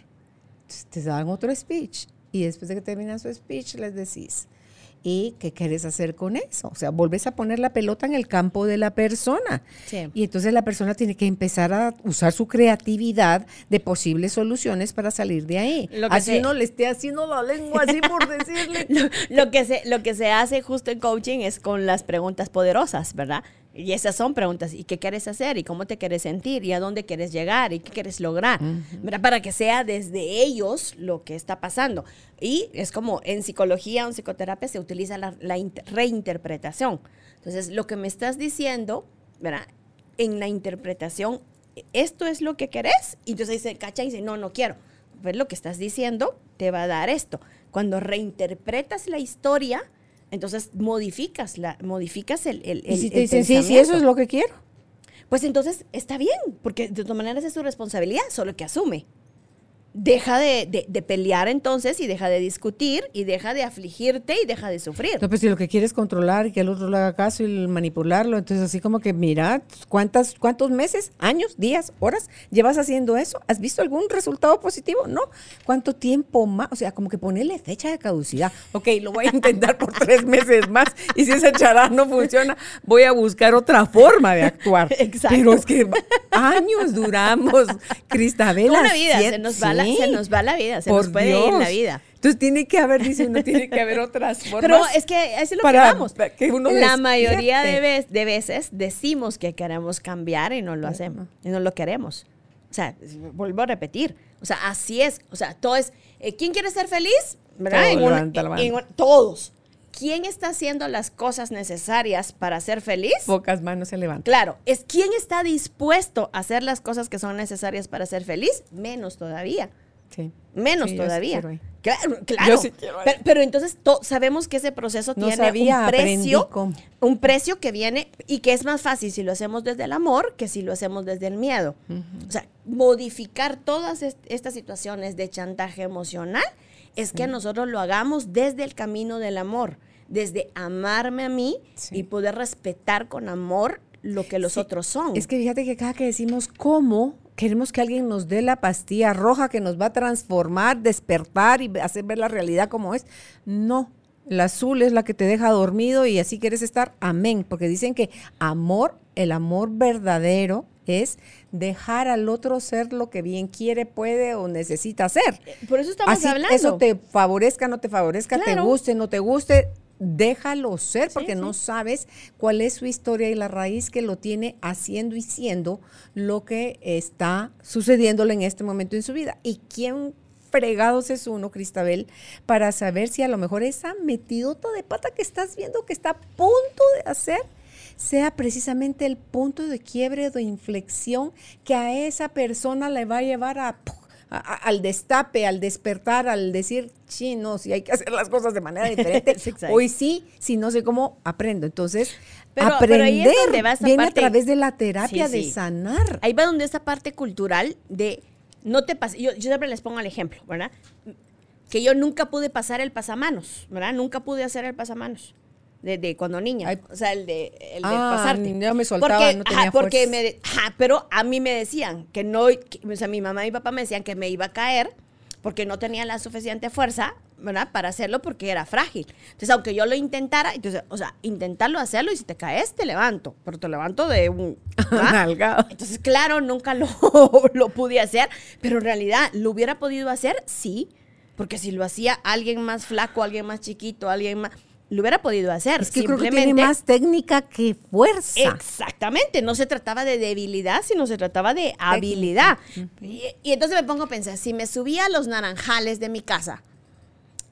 te dan otro speech y después de que terminan su speech les decís, ¿Y qué quieres hacer con eso? O sea, vuelves a poner la pelota en el campo de la persona. Y entonces la persona tiene que empezar a usar su creatividad de posibles soluciones para salir de ahí. así no le esté haciendo la lengua así por decirle. lo, que se, lo que se hace justo en coaching es con las preguntas poderosas, ¿verdad? Y esas son preguntas. ¿Y qué quieres hacer? ¿Y cómo te quieres sentir? ¿Y a dónde quieres llegar? ¿Y qué quieres lograr? Para que sea desde ellos lo que está pasando. Y es como en psicología o en psicoterapia se utiliza la, reinterpretación. Entonces, lo que me estás diciendo, ¿verdad? En la interpretación, esto es lo que querés. Y entonces dice, cacha y dice, no, no quiero. Pues lo que estás diciendo te va a dar esto. Cuando reinterpretas la historia, entonces modificas, la, modificas el, el, ¿Y si te dicen, sí, sí, eso es lo que quiero. Pues entonces está bien, porque de todas maneras es su responsabilidad, solo que asume deja de, de, pelear entonces y deja de discutir y deja de afligirte y deja de sufrir. No, pues si lo que quieres es controlar y que el otro le haga caso y manipularlo, entonces así como que mira, ¿cuántas, ¿cuántos meses, años, días, horas llevas haciendo eso? ¿Has visto algún resultado positivo? No. ¿Cuánto tiempo más? O sea, como que ponerle fecha de caducidad. Ok, lo voy a intentar por tres meses más y si esa charada no funciona, voy a buscar otra forma de actuar. Exacto. Pero es que años duramos, Cristabela. Una vida se nos va se nos va la vida, se nos puede ir la vida. Entonces tiene que haber, dice uno, tiene que haber otras formas. Pero es que es lo para que vamos. Que uno la mayoría de, de, veces decimos que queremos cambiar y no lo hacemos, y no lo queremos. O sea, vuelvo a repetir. O sea, así es. O sea, todo es, eh, ¿quién quiere ser feliz? todos. ¿Quién está haciendo las cosas necesarias para ser feliz? Pocas manos se levantan. Claro, es quién está dispuesto a hacer las cosas que son necesarias para ser feliz, menos todavía. Sí. Menos todavía. claro, claro. pero, entonces sabemos que ese proceso tiene un precio, un precio que viene y que es más fácil si lo hacemos desde el amor que si lo hacemos desde el miedo. O sea, modificar todas estas situaciones de chantaje emocional es que nosotros lo hagamos desde el camino del amor, desde amarme a mí y poder respetar con amor lo que los otros son. Es que fíjate que cada que decimos cómo, queremos que alguien nos dé la pastilla roja que nos va a transformar, despertar y hacer ver la realidad como es. No, la azul es la que te deja dormido y así quieres estar. Amén. Porque dicen que amor, el amor verdadero, es dejar al otro ser lo que bien quiere, puede o necesita ser. Eh, por eso estamos hablando. Eso te favorezca, no te favorezca, te guste, no te guste, déjalo ser porque no sabes cuál es su historia y la raíz que lo tiene haciendo y siendo lo que está sucediéndole en este momento en su vida. ¿Y quién fregados es uno, Cristabel, para saber si a lo mejor esa metidota de pata que estás viendo que está a punto de hacer sea precisamente el punto de quiebre o de inflexión que a esa persona le va a llevar a, al destape, al despertar, al decir, sí, no, si hay que hacer las cosas de manera diferente. Hoy sí, si no sé cómo, aprendo. Entonces, aprender viene a través de la terapia de sanar. Ahí va donde esa parte cultural de no te pasa. Yo, yo siempre les pongo el ejemplo, ¿verdad? Que yo nunca pude pasar el pasamanos, ¿verdad? Nunca pude hacer el pasamanos de, cuando niña. o sea, el de, el ah, pasarte. Ya me soltaba, porque, no tenía porque me, pero a mí me decían que no, o sea, mi mamá y mi papá me decían que me iba a caer porque no tenía la suficiente fuerza, ¿verdad? Para hacerlo porque era frágil. Entonces, aunque yo lo intentara, entonces, o sea, intentarlo hacerlo y si te caes, te levanto, pero te levanto de un... entonces, claro, nunca lo, lo pude hacer, pero en realidad, ¿lo hubiera podido hacer? Sí, porque si lo hacía alguien más flaco, alguien más chiquito, alguien más lo hubiera podido hacer. Es que creo que tiene más técnica que fuerza. Exactamente, no se trataba de debilidad, sino se trataba de habilidad. Y, entonces me pongo a pensar, si me subía a los naranjales de mi casa,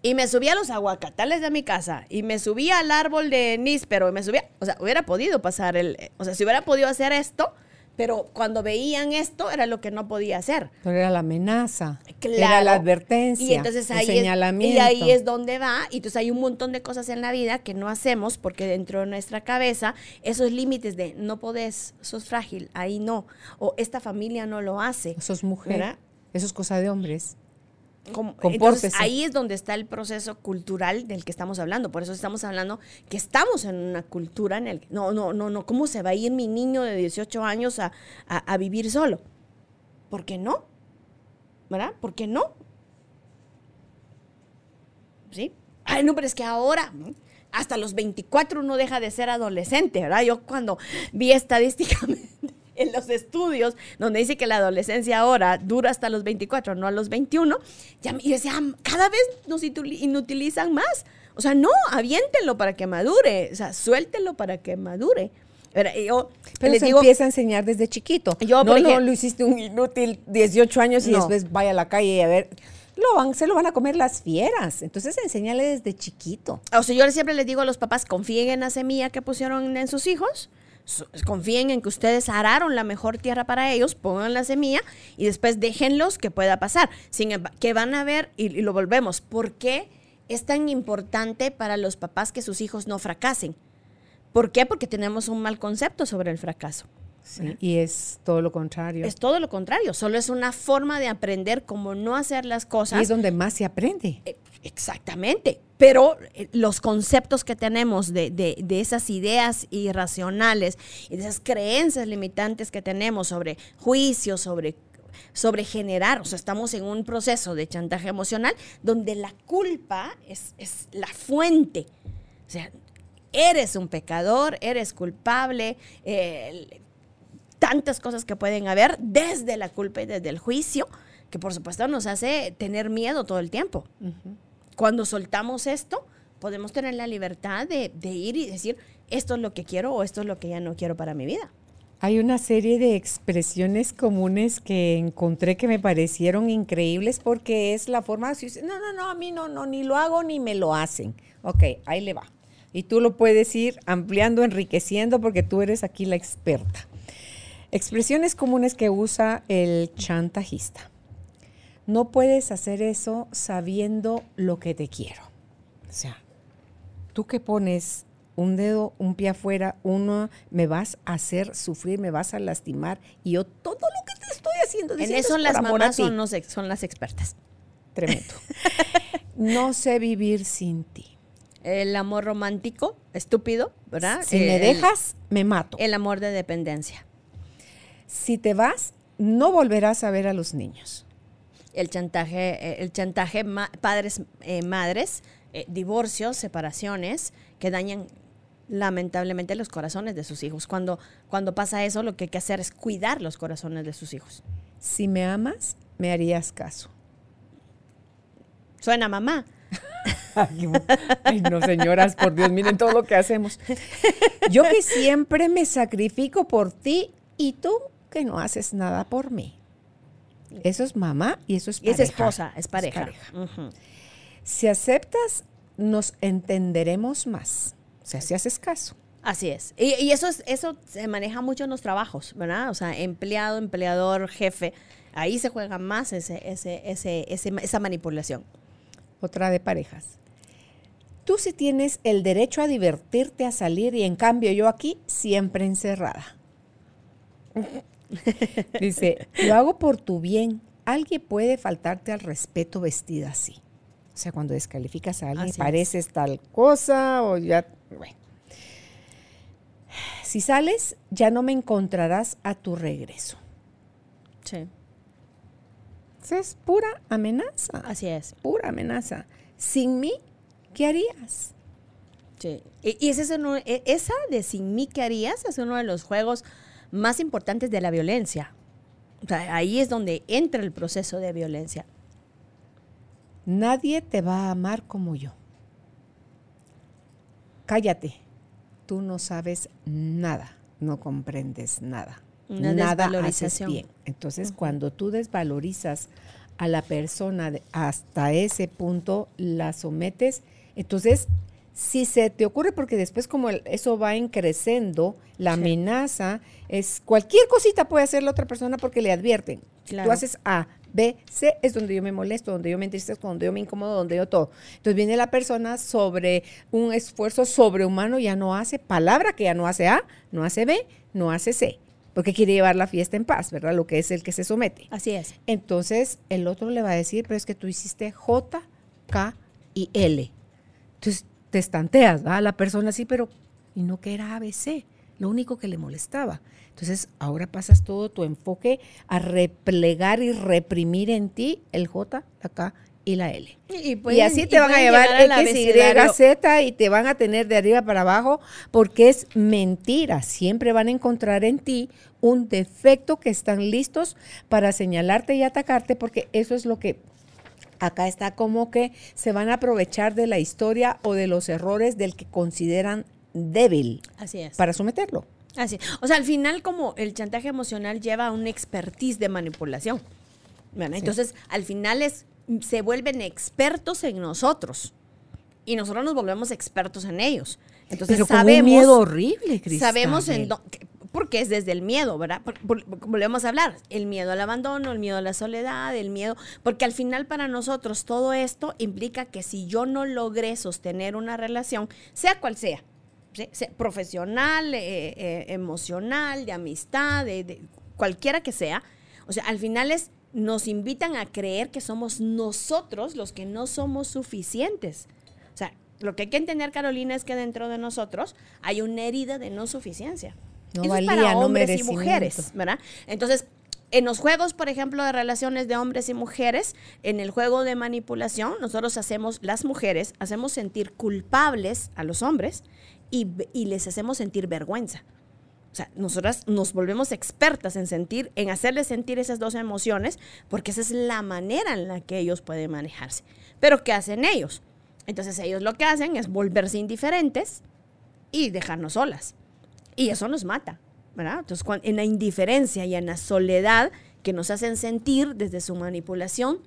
y me subía a los aguacatales de mi casa, y me subía al árbol de níspero, y me subía, o sea, hubiera podido pasar el, o sea, si hubiera podido hacer esto, pero cuando veían esto era lo que no podía hacer. Pero era la amenaza, era la advertencia, y entonces ahí el señalamiento. y ahí es donde va, y entonces hay un montón de cosas en la vida que no hacemos porque dentro de nuestra cabeza esos límites de no podés, sos frágil, ahí no, o esta familia no lo hace. Sos mujer, eso es cosa de hombres entonces, ahí es donde está el proceso cultural del que estamos hablando. Por eso estamos hablando que estamos en una cultura en el no, no, no, no, ¿cómo se va a ir mi niño de 18 años a, a vivir solo? ¿Por qué no? ¿Verdad? ¿Por qué no? ¿Sí? Ay, no, pero es que ahora, hasta los 24 uno deja de ser adolescente, ¿verdad? Yo cuando vi estadísticamente en los estudios, donde dice que la adolescencia ahora dura hasta los 24, no a los 21, ya, y decía, ah, cada vez nos inutilizan más. O sea, no, aviéntenlo para que madure, o sea, suéltenlo para que madure. Pero, yo Pero se empieza a enseñar desde chiquito. Yo, no, no, lo hiciste un inútil 18 años y después vaya a la calle y a ver lo van, se lo van a comer las fieras. Entonces enséñale desde chiquito. O sea, yo siempre les digo a los papás, confíen en la semilla que pusieron en sus hijos confíen en que ustedes araron la mejor tierra para ellos, pongan la semilla y después déjenlos que pueda pasar. Sin que van a ver, y, lo volvemos, ¿por qué es tan importante para los papás que sus hijos no fracasen? ¿Por qué? Porque tenemos un mal concepto sobre el fracaso. y es todo lo contrario. Es todo lo contrario, solo es una forma de aprender cómo no hacer las cosas. Y es donde más se aprende. Eh, exactamente, pero eh, los conceptos que tenemos de, esas ideas irracionales y de esas creencias limitantes que tenemos sobre juicio, sobre sobre generar, o sea, estamos en un proceso de chantaje emocional donde la culpa es, la fuente. O sea, eres un pecador, eres culpable, tantas cosas que pueden haber desde la culpa y desde el juicio, que por supuesto nos hace tener miedo todo el tiempo. Cuando soltamos esto, podemos tener la libertad de, ir y decir, esto es lo que quiero o esto es lo que ya no quiero para mi vida. Hay una serie de expresiones comunes que encontré que me parecieron increíbles porque es la forma de decir, no, no, no, a mí no, no, ni lo hago ni me lo hacen. Ok, ahí le va. Y tú lo puedes ir ampliando, enriqueciendo porque tú eres aquí la experta. Expresiones comunes que usa el chantajista. No puedes hacer eso sabiendo lo que te quiero. O sea, tú que pones un dedo, un pie afuera, uno, me vas a hacer sufrir, me vas a lastimar y yo todo lo que te estoy haciendo. En eso las mamás son, son las expertas. Tremendo. no sé vivir sin ti. El amor romántico, estúpido, ¿verdad? Si me dejas, me mato. El amor de dependencia. Si te vas, no volverás a ver a los niños el chantaje, eh, el chantaje padres, eh, madres, eh, divorcios, separaciones que dañan lamentablemente los corazones de sus hijos. Cuando, cuando pasa eso, lo que hay que hacer es cuidar los corazones de sus hijos. Si me amas, me harías caso. Suena mamá. Ay, no, señoras, por Dios, miren todo lo que hacemos. Yo que siempre me sacrifico por ti y tú que no haces nada por mí. Eso es mamá y eso es pareja. es esposa, es pareja. Si aceptas, nos entenderemos más. O sea, si haces caso. Así es. Y, eso es, eso se maneja mucho en los trabajos, ¿verdad? O sea, empleado, empleador, jefe. Ahí se juega más ese, ese, ese, esa manipulación. Otra de parejas. Tú sí tienes el derecho a divertirte, a salir, y en cambio yo aquí siempre encerrada. Dice, lo hago por tu bien. Alguien puede faltarte al respeto vestida así. O sea, cuando descalificas a alguien, pareces tal cosa o ya... Bueno. Si sales, ya no me encontrarás a tu regreso. Sí. es pura amenaza. Así es. Pura amenaza. Sin mí, ¿qué harías? Sí. Y, ese es e, esa de sin mí, ¿qué harías? Es uno de los juegos más importantes de la violencia. ahí es donde entra el proceso de violencia. Nadie te va a amar como yo. Cállate. Tú no sabes nada, no comprendes nada. nada haces bien. Entonces, cuando tú desvalorizas a la persona hasta ese punto, la sometes, entonces si se te ocurre, porque después como eso va creciendo, la amenaza es cualquier cosita puede hacer la otra persona porque le advierten. Tú haces A, B, C es donde yo me molesto, donde yo me entristezco, donde yo me incomodo, donde yo todo. Entonces viene la persona sobre un esfuerzo sobrehumano, ya no hace palabra, que ya no hace A, no hace B, no hace C porque quiere llevar la fiesta en paz, ¿verdad? Lo que es el que se somete. Así es. Entonces el otro le va a decir, pero es que tú hiciste J, K y L. Entonces te estanteas, ¿va? La persona sí, pero y no que era ABC, lo único que le molestaba. Entonces, ahora pasas todo tu enfoque a replegar y reprimir en ti el J, la K y la L. Y, así te van a llevar X, Y, Z y te van a tener de arriba para abajo porque es mentira. Siempre van a encontrar en ti un defecto que están listos para señalarte y atacarte porque eso es lo que Acá está como que se van a aprovechar de la historia o de los errores del que consideran débil. Así es. Para someterlo. Así. O sea, al final como el chantaje emocional lleva a un expertise de manipulación. Entonces, al final es, se vuelven expertos en nosotros y nosotros nos volvemos expertos en ellos. Entonces Pero sabemos un miedo horrible, Cristal. Sabemos en porque es desde el miedo, ¿verdad? volvemos a hablar, el miedo al abandono, el miedo a la soledad, el miedo, porque al final para nosotros todo esto implica que si yo no logré sostener una relación, sea cual sea, profesional, eh, eh, emocional, de amistad, de, cualquiera que sea, o sea, al final es, nos invitan a creer que somos nosotros los que no somos suficientes. O sea, lo que hay que entender, Carolina, es que dentro de nosotros hay una herida de no suficiencia. No Eso es para hombres y mujeres, ¿verdad? Entonces, en los juegos, por ejemplo, de relaciones de hombres y mujeres, en el juego de manipulación, nosotros hacemos, las mujeres, hacemos sentir culpables a los hombres y, y les hacemos sentir vergüenza. O sea, nosotras nos volvemos expertas en sentir, en hacerles sentir esas dos emociones, porque esa es la manera en la que ellos pueden manejarse. Pero ¿qué hacen ellos? Entonces ellos lo que hacen es volverse indiferentes y dejarnos solas. Y eso nos mata, ¿verdad? Entonces, en la indiferencia y en la soledad que nos hacen sentir desde su manipulación,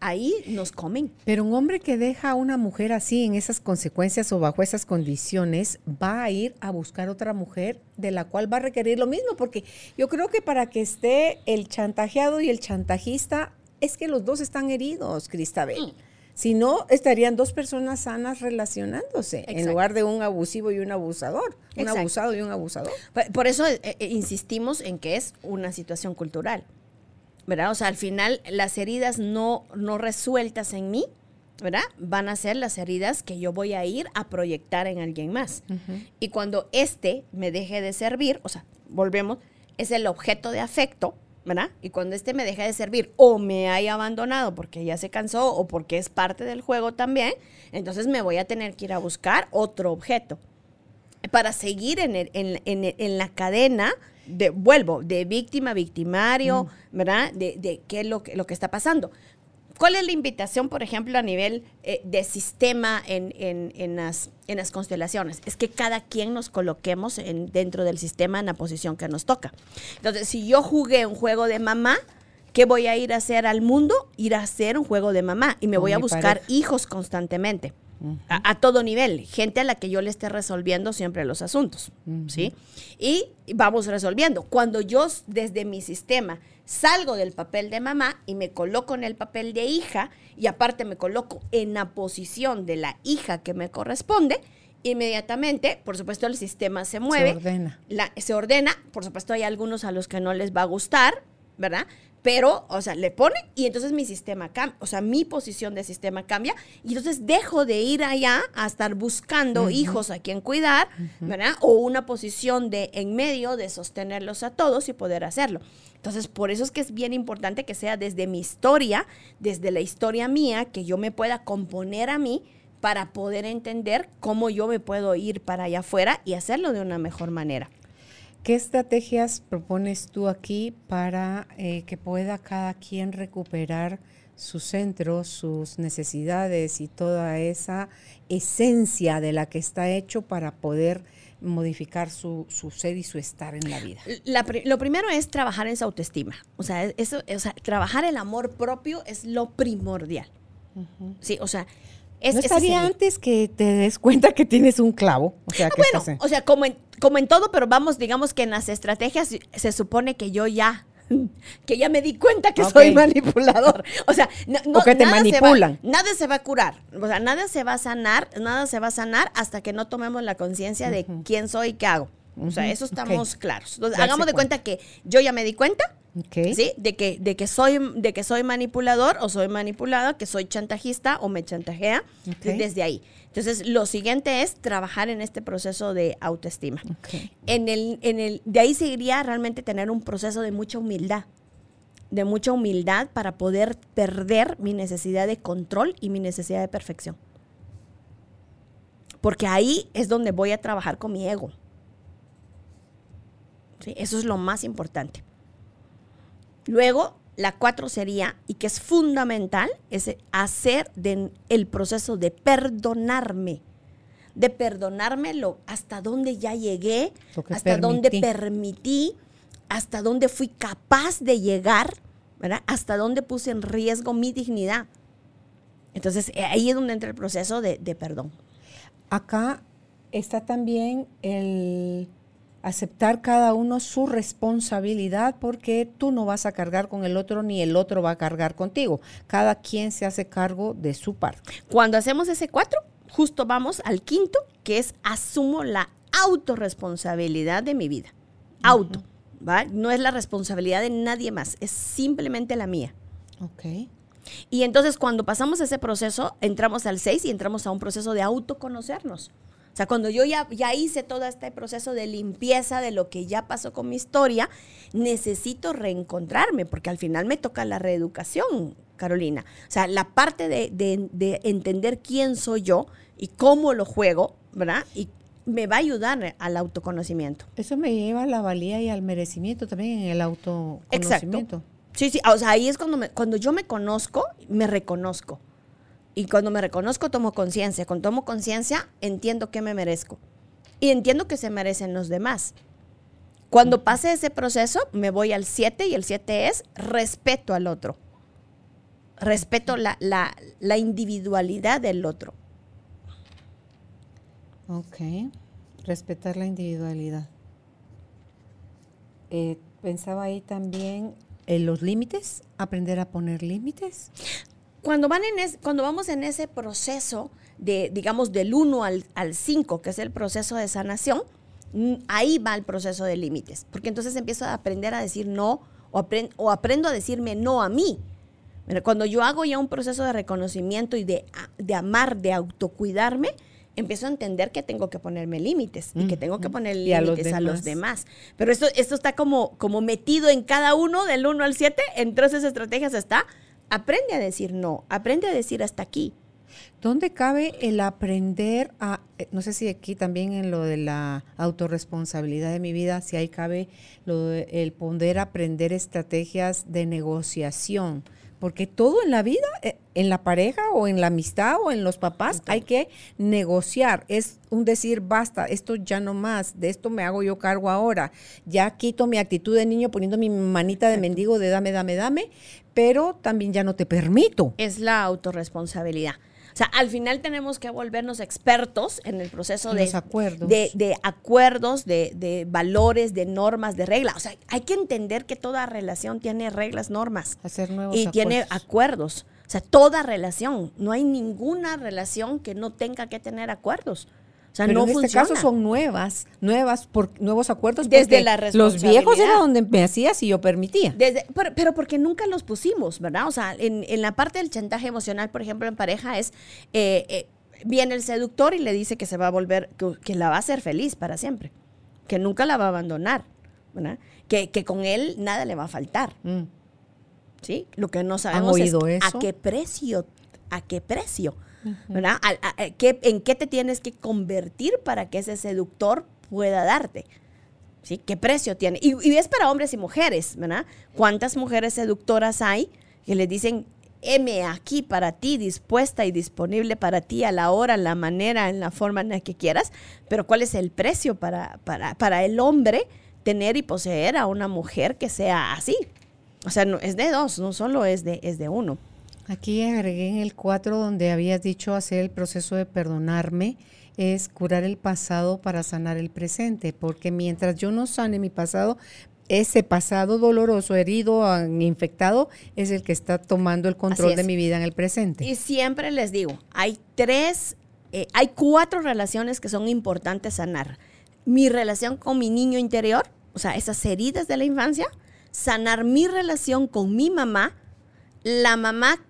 ahí nos comen. Pero un hombre que deja a una mujer así, en esas consecuencias o bajo esas condiciones, va a ir a buscar otra mujer de la cual va a requerir lo mismo, porque yo creo que para que esté el chantajeado y el chantajista, es que los dos están heridos, Cristabel. Si no, estarían dos personas sanas relacionándose en lugar de un abusivo y un abusador, un abusado y un abusador. Por, eso eh, eh, insistimos en que es una situación cultural, ¿verdad? O sea, al final las heridas no, no resueltas en mí, ¿verdad? Van a ser las heridas que yo voy a ir a proyectar en alguien más. Y cuando este me deje de servir, o sea, volvemos, es el objeto de afecto, ¿verdad? Y cuando este me deja de servir o me haya abandonado porque ya se cansó o porque es parte del juego también, entonces me voy a tener que ir a buscar otro objeto para seguir en, en, la cadena de, vuelvo, de víctima, victimario, mm. ¿verdad? De, de, qué es lo que, lo que está pasando. ¿Cuál es la invitación, por ejemplo, a nivel eh, de sistema en, las, en las constelaciones? Es que cada quien nos coloquemos en, dentro del sistema en la posición que nos toca. Entonces, si yo jugué un juego de mamá, ¿qué voy a ir a hacer al mundo? Ir a hacer un juego de mamá y me voy a buscar hijos constantemente. A, todo nivel, gente a la que yo le esté resolviendo siempre los asuntos, ¿sí? Y vamos resolviendo. Cuando yo desde mi sistema salgo del papel de mamá y me coloco en el papel de hija y aparte me coloco en la posición de la hija que me corresponde, inmediatamente, por supuesto, el sistema se mueve. Se ordena. se ordena, por supuesto, hay algunos a los que no les va a gustar, ¿verdad? Pero, o sea, le pone y entonces mi sistema cambia, o sea, mi posición de sistema cambia y entonces dejo de ir allá a estar buscando hijos a quien cuidar, ¿verdad? O una posición de en medio de sostenerlos a todos y poder hacerlo. Entonces, por eso es que es bien importante que sea desde mi historia, desde la historia mía, que yo me pueda componer a mí para poder entender cómo yo me puedo ir para allá afuera y hacerlo de una mejor manera. ¿Qué estrategias propones tú aquí para eh, que pueda cada quien recuperar su centro, sus necesidades y toda esa esencia de la que está hecho para poder modificar su, ser y su estar en la vida? lo primero es trabajar en su autoestima. O sea, eso, o sea, trabajar el amor propio es lo primordial. Sí, o sea, Es, ¿No estaría antes que te des cuenta que tienes un clavo? O sea, ah, bueno, o sea, como en, como en todo, pero vamos, digamos que en las estrategias se supone que yo ya que ya me di cuenta que soy manipulador. O sea, no, que te manipulan. nada se va a curar. O sea, nada se va a sanar, nada se va a sanar hasta que no tomemos la conciencia de quién soy y qué hago. O sea, eso estamos claros. Entonces, hagamos de cuenta que yo ya me di cuenta, ¿sí? De que, de que soy, de que soy manipulador o soy manipulada, que soy chantajista o me chantajea desde ahí. Entonces, lo siguiente es trabajar en este proceso de autoestima. En el, en el, de ahí seguiría realmente tener un proceso de mucha humildad, de mucha humildad para poder perder mi necesidad de control y mi necesidad de perfección. Porque ahí es donde voy a trabajar con mi ego. Eso es lo más importante. Luego, la cuatro sería, y que es fundamental, es hacer el proceso de perdonarme. De perdonarme lo, hasta dónde ya llegué, hasta dónde permití, hasta dónde fui capaz de llegar, ¿verdad? Hasta dónde puse en riesgo mi dignidad. Entonces, eh, ahí es donde entra el proceso de perdón. Acá está también el aceptar cada uno su responsabilidad porque tú no vas a cargar con el otro ni el otro va a cargar contigo. Cada quien se hace cargo de su parte. Cuando hacemos ese cuatro, justo vamos al quinto, que es asumo la autorresponsabilidad de mi vida. Auto, ¿va? No es la responsabilidad de nadie más, es simplemente la mía. Ok. Y entonces cuando pasamos ese proceso, entramos al seis y entramos a un proceso de autoconocernos. O sea, cuando yo ya, ya hice todo este proceso de limpieza de lo que ya pasó con mi historia, necesito reencontrarme, porque al final me toca la reeducación, Carolina. O sea, la parte de, de, entender quién soy yo y cómo lo juego, ¿verdad? Y me va a ayudar al autoconocimiento. Eso me lleva a la valía y al merecimiento también en el autoconocimiento. Exacto. Sí, sí, o sea, ahí es cuando, me, cuando yo me conozco, me reconozco. Y cuando me reconozco, tomo conciencia. Cuando tomo conciencia, entiendo que me merezco. Y entiendo que se merecen los demás. Cuando pase ese proceso, me voy al 7 y el 7 es respeto al otro. Respeto la, individualidad del otro. Ok, respetar la individualidad. Eh, pensaba ahí también en los límites, aprender a poner límites. Cuando, van en cuando vamos en ese proceso de, digamos, del 1 al, 5, que es el proceso de sanación, mm, ahí va el proceso de límites, porque entonces empiezo a aprender a decir no o, o aprendo a decirme no a mí. Cuando yo hago ya un proceso de reconocimiento y de, de amar, de autocuidarme, empiezo a entender que tengo que ponerme límites y que tengo que poner límites a, los demás. Pero esto, esto está como, como metido en cada uno, del 1 al 7, entre esas estrategias está aprende a decir no, aprende a decir hasta aquí. ¿Dónde cabe el aprender a, eh, no sé si aquí también en lo de la autorresponsabilidad de mi vida, si ahí cabe lo de, el poder aprender estrategias de negociación? Porque todo en la vida, eh, en la pareja o en la amistad o en los papás, hay que negociar. Es un decir, basta, esto ya no más, de esto me hago yo cargo ahora. Ya quito mi actitud de niño poniendo mi manita de mendigo de dame, dame, dame, pero también ya no te permito. Es la autorresponsabilidad. O sea, al final tenemos que volvernos expertos en el proceso de, acuerdos. de, acuerdos, de, valores, de normas, de reglas. O sea, hay que entender que toda relación tiene reglas, normas. Hacer nuevos y tiene acuerdos. O sea, toda relación. No hay ninguna relación que no tenga que tener acuerdos. O sea, no en este caso son nuevas, nuevas por nuevos acuerdos. Desde la Los viejos era donde me hacías y yo permitía. Desde, pero, porque nunca los pusimos, ¿verdad? O sea, en, en, la parte del chantaje emocional, por ejemplo, en pareja es, eh, eh, viene el seductor y le dice que se va a volver, que, la va a hacer feliz para siempre, que nunca la va a abandonar, ¿verdad? Que, que con él nada le va a faltar. Mm. ¿Sí? Lo que no sabemos es a qué precio, a qué precio. ¿Verdad? ¿En qué te tienes que convertir para que ese seductor pueda darte? ¿Sí? ¿Qué precio tiene? Y, es para hombres y mujeres, ¿verdad? ¿Cuántas mujeres seductoras hay que le dicen, M aquí para ti, dispuesta y disponible para ti a la hora, la manera, en la forma en la que quieras, pero ¿cuál es el precio para, para, para el hombre tener y poseer a una mujer que sea así? O sea, no, es de dos, no solo es de, es de uno. Aquí agregué en el 4 donde habías dicho hacer el proceso de perdonarme es curar el pasado para sanar el presente, porque mientras yo no sane mi pasado, ese pasado doloroso, herido, infectado, es el que está tomando el control de mi vida en el presente. Y siempre les digo, hay tres, eh, hay cuatro relaciones que son importantes sanar. Mi relación con mi niño interior, o sea, esas heridas de la infancia, sanar mi relación con mi mamá, la mamá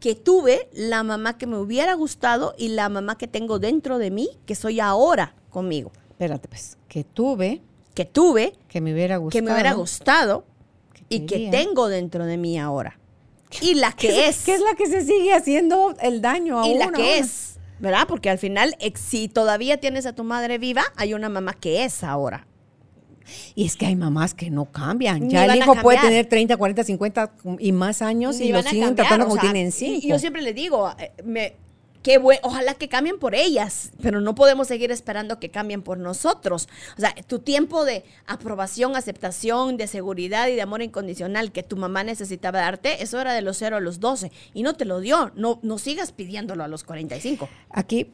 que tuve, la mamá que me hubiera gustado y la mamá que tengo dentro de mí, que soy ahora conmigo. Espérate, pues, que tuve. Que tuve. Que me hubiera gustado. Que me hubiera gustado y que tengo dentro de mí ahora. Y la que es. Que es la que se sigue haciendo el daño a Y la que es. ¿Verdad? Porque al final, si todavía tienes a tu madre viva, hay una mamá que es ahora. Y es que hay mamás que no cambian. ya el hijo puede tener 30, 40, 50 y más años y lo siguen tratando como tienen. Y yo siempre le digo, eh, me, qué ojalá que cambien por ellas, pero no podemos seguir esperando que cambien por nosotros. O sea, tu tiempo de aprobación, aceptación, de seguridad y de amor incondicional que tu mamá necesitaba darte, eso era de los 0 a los 12 y no te lo dio. No, no sigas pidiéndolo a los 45. Aquí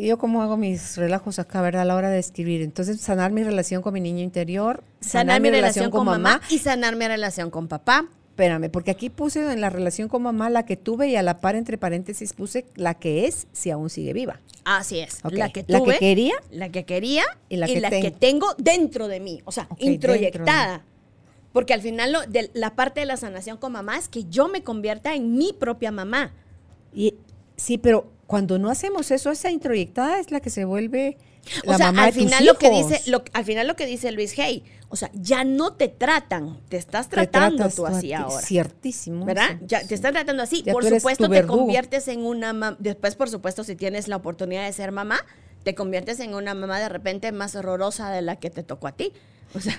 yo como hago mis relajos acá, ¿verdad? A la hora de escribir. Entonces, sanar mi relación con mi niño interior. Sanar, mi, relación, con, mamá, y sanar mi relación con papá. Espérame, porque aquí puse en la relación con mamá la que tuve y a la par, entre paréntesis, puse la que es si aún sigue viva. Así es. La que tuve. La que quería. La que quería y la, que, tengo dentro de mí. O sea, introyectada. Porque al final de, la parte de la sanación con mamá es que yo me convierta en mi propia mamá. Y sí, pero cuando no hacemos eso, esa introyectada es la que se vuelve la o sea, al final lo que dice, al final lo que dice Luis Hey, o sea, ya no te tratan, te estás tratando tú así ahora. Ciertísimo. ¿Verdad? Ya te están tratando así. por supuesto te conviertes en una después por supuesto si tienes la oportunidad de ser mamá, te conviertes en una mamá de repente más horrorosa de la que te tocó a ti. O sea,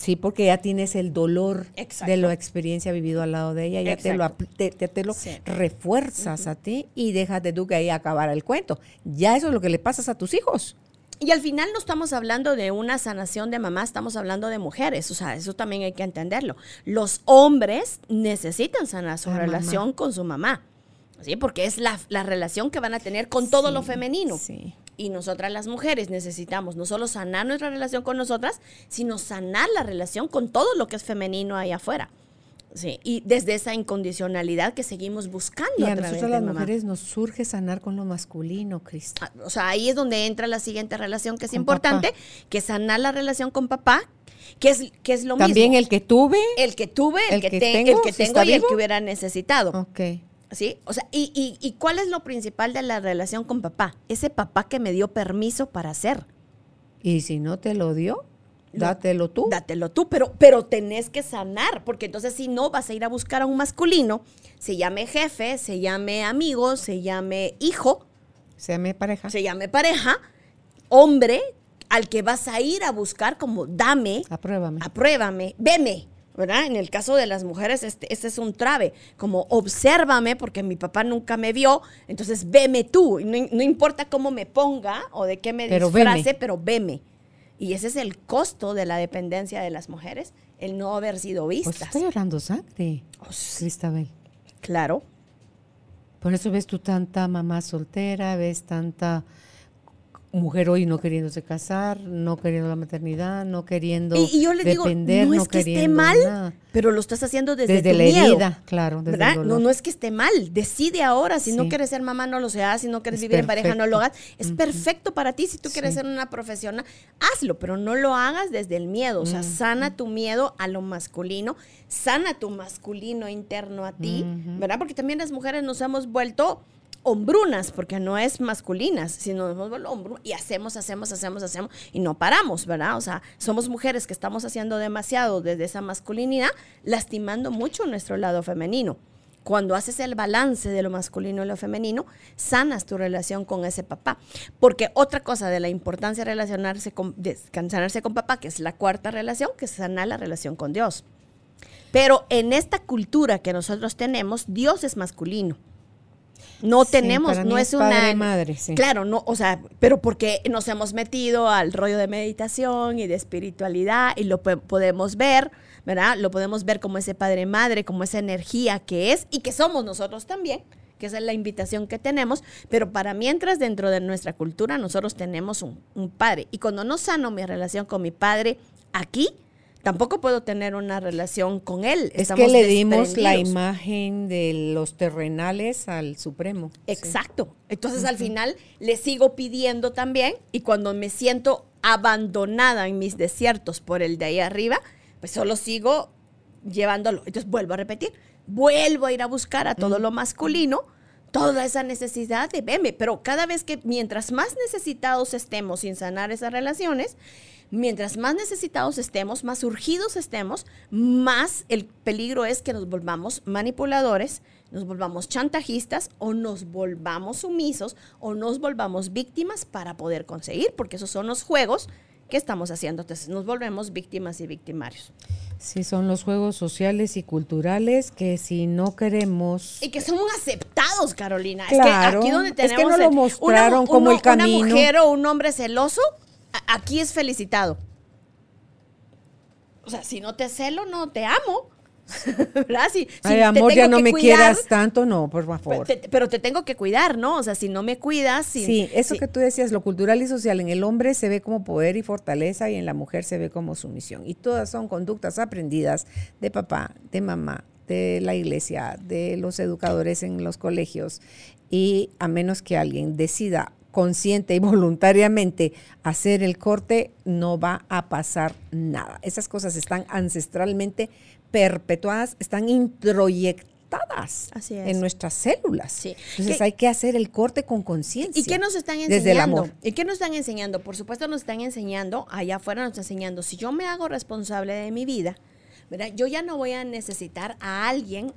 Sí, porque ya tienes el dolor de la experiencia vivido al lado de ella, ya te lo, te, lo refuerzas a ti y dejas de tú que ahí acabar el cuento. Ya eso es lo que le pasas a tus hijos. Y al final no estamos hablando de una sanación de mamá, estamos hablando de mujeres, o sea, eso también hay que entenderlo. Los hombres necesitan sanar su relación con su mamá, ¿sí? Porque es la, relación que van a tener con todo lo femenino. Sí y nosotras las mujeres necesitamos no solo sanar nuestra relación con nosotras, sino sanar la relación con todo lo que es femenino ahí afuera. Sí, y desde esa incondicionalidad que seguimos buscando. Y a, nosotros las mujeres nos surge sanar con lo masculino, Cristo. Ah, o sea, ahí es donde entra la siguiente relación que es importante, que es sanar la relación con papá, que es, que es lo mismo. También el que tuve. El que tuve, el, que, tengo, el que tengo y el que hubiera necesitado. Ok. ¿Sí? O sea, y, y, y, cuál es lo principal de la relación con papá? Ese papá que me dio permiso para hacer. Y si no te lo dio, dátelo tú. Dátelo tú, pero, pero tenés que sanar, porque entonces si no vas a ir a buscar a un masculino, se llame jefe, se llame amigo, se llame hijo. Se llame pareja. Se llame pareja, hombre, al que vas a ir a buscar como dame. Apruébame. Apruébame, veme. ¿Verdad? En el caso de las mujeres, este, este es un trave, como obsérvame porque mi papá nunca me vio, entonces veme tú, no, no importa cómo me ponga o de qué me disfrace, pero veme. Y ese es el costo de la dependencia de las mujeres, el no haber sido pues vistas. estoy llorando sangre, oh, Cristabel. Claro. Por eso ves tú tanta mamá soltera, ves tanta mujer hoy no queriéndose casar, no queriendo la maternidad, no queriendo y, yo le depender, digo, no, es que esté mal, pero lo estás haciendo desde, desde la herida, claro, ¿verdad? No, no es que esté mal, decide ahora, si no quieres ser mamá no lo seas, si no quieres vivir en pareja no lo hagas, es perfecto para ti, si tú quieres ser una profesional, hazlo, pero no lo hagas desde el miedo, o sea, sana tu miedo a lo masculino, sana tu masculino interno a ti, ¿verdad? Porque también las mujeres nos hemos vuelto hombrunas, porque no es masculinas, sino y hacemos, hacemos, hacemos, hacemos y no paramos, ¿verdad? O sea, somos mujeres que estamos haciendo demasiado desde esa masculinidad, lastimando mucho nuestro lado femenino. Cuando haces el balance de lo masculino y lo femenino, sanas tu relación con ese papá. Porque otra cosa de la importancia de relacionarse con, de sanarse con papá, que es la cuarta relación, que es sanar la relación con Dios. Pero en esta cultura que nosotros tenemos, Dios es masculino. No tenemos, no es, una madre, sí. Claro, no, o sea, pero porque nos hemos metido al rollo de meditación y de espiritualidad y lo podemos ver, ¿verdad? Lo podemos ver como ese padre madre, como esa energía que es y que somos nosotros también que esa es la invitación que tenemos, pero para mientras dentro de nuestra cultura nosotros tenemos un, un, padre. Y cuando no sano mi relación con mi padre aquí, tampoco puedo tener una relación con él. Es que le dimos la imagen de los terrenales al Supremo. Exacto. Entonces al final le sigo pidiendo también y cuando me siento abandonada en mis desiertos por el de ahí arriba, pues solo sigo llevándolo. Entonces vuelvo a repetir, vuelvo a ir a buscar a todo lo masculino toda esa necesidad de verme, pero cada vez que mientras más necesitados estemos sin sanar esas relaciones, mientras más necesitados estemos, más urgidos estemos, más el peligro es que nos volvamos manipuladores, nos volvamos chantajistas o nos volvamos sumisos o nos volvamos víctimas para poder conseguir, porque esos son los juegos que estamos haciendo. Entonces nos volvemos víctimas y victimarios. Sí, son los juegos sociales y culturales que si no queremos... Y que son aceptados, Carolina. Claro, es que aquí donde tenemos... Es que no lo mostraron como el camino. Una mujer o un hombre celoso aquí es felicitado. O sea, si no te celo, no te amo. ¿Verdad? Si, Ay, amor, ya no me quieras tanto, no, por favor. pero te tengo que cuidar, ¿no? O sea, si no me cuidas. sí, eso que tú decías, lo cultural y social, en el hombre se ve como poder y fortaleza y en la mujer se ve como sumisión. Y todas son conductas aprendidas de papá, de mamá, de la iglesia, de los educadores en los colegios. Y a menos que alguien decida consciente y voluntariamente hacer el corte, no va a pasar nada. Esas cosas están ancestralmente perpetuadas, están introyectadas en nuestras células. Entonces hay que hacer el corte con conciencia. ¿Y qué nos están enseñando? Desde el amor. ¿Y qué nos están enseñando? Por supuesto nos están enseñando, allá afuera nos están enseñando, si yo me hago responsable de mi vida, yo ya no voy a necesitar a alguien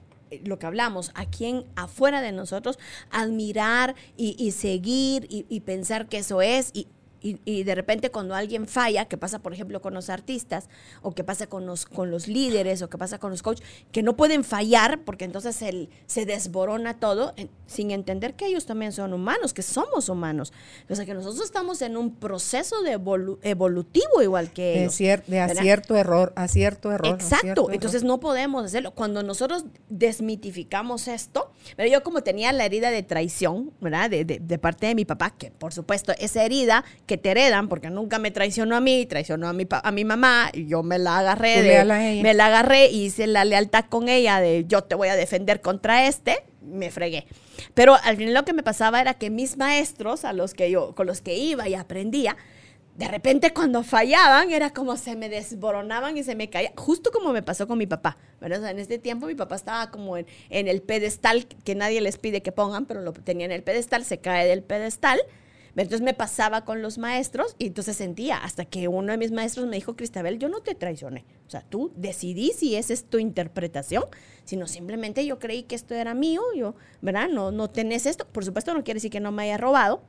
lo que hablamos, a quien afuera de nosotros admirar y, seguir y, y, pensar que eso es. Y y, de repente cuando alguien falla, que pasa por ejemplo con los artistas, o que pasa con los, con los líderes, o que pasa con los coaches, que no pueden fallar porque entonces el, se desborona todo, sin entender que ellos también son humanos, que somos humanos. O sea, que nosotros estamos en un proceso de evolutivo igual que ellos. de acierto, error, acierto, error. Exacto, entonces no podemos hacerlo. Cuando nosotros desmitificamos esto, pero yo como tenía la herida de traición, ¿verdad? De, de, de parte de mi papá, que por supuesto esa herida que te heredan, porque nunca me traicionó a mí, traicionó a mi, a mi mamá, y yo me la agarré, de, me la agarré y hice la lealtad con ella de yo te voy a defender contra este, me fregué. Pero al final lo que me pasaba era que mis maestros, a los que yo, con los que iba y aprendía, de repente cuando fallaban era como se me desboronaban y se me caía, justo como me pasó con mi papá. en este tiempo mi papá estaba como en, en, el pedestal que nadie les pide que pongan, pero lo tenía en el pedestal, se cae del pedestal entonces me pasaba con los maestros y entonces sentía, hasta que uno de mis maestros me dijo, Cristabel, yo no te traicioné. O sea, tú decidí si esa es tu interpretación, sino simplemente yo creí que esto era mío, yo, ¿verdad? No, no tenés esto. Por supuesto no quiere decir que no me haya robado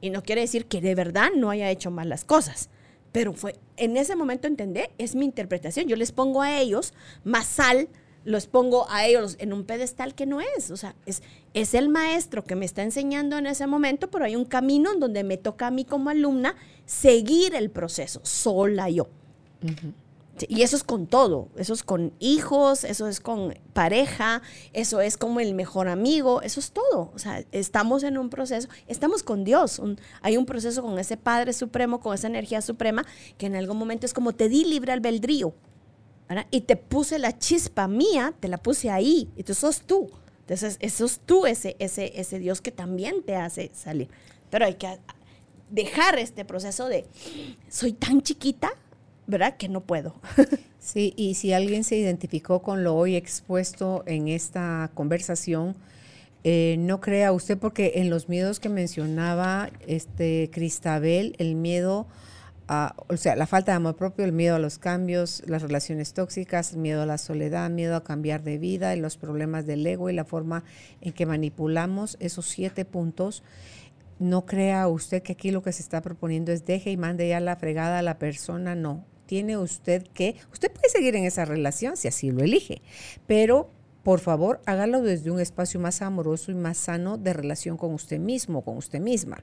y no quiere decir que de verdad no haya hecho mal las cosas. Pero fue, en ese momento entendí, es mi interpretación. Yo les pongo a ellos más sal, los pongo a ellos en un pedestal que no es. O sea, es, es el maestro que me está enseñando en ese momento, pero hay un camino en donde me toca a mí como alumna seguir el proceso, sola yo. Y eso es con todo, eso es con hijos, eso es con pareja, eso es como el mejor amigo, eso es todo. O sea, estamos en un proceso, estamos con Dios, hay un proceso con ese Padre Supremo, con esa energía suprema, que en algún momento es como te di libre albedrío. Y te puse la chispa mía, te la puse ahí, y tú sos tú. Entonces, eso es tú, ese, ese, ese Dios que también te hace salir. Pero hay que dejar este proceso de, soy tan chiquita, ¿verdad? Que no puedo. Sí, y si alguien se identificó con lo hoy expuesto en esta conversación, eh, no crea usted, porque en los miedos que mencionaba este Cristabel, el miedo o sea, la falta de amor propio, el miedo a los cambios, las relaciones tóxicas, miedo a la soledad, miedo a cambiar de vida y los problemas del ego y la forma en que manipulamos esos siete puntos. No crea usted que aquí lo que se está proponiendo es deje y mande ya la fregada a la persona, no. Tiene usted que, usted puede seguir en esa relación si así lo elige, pero por favor, hágalo desde un espacio más amoroso y más sano de relación con usted mismo, con usted misma.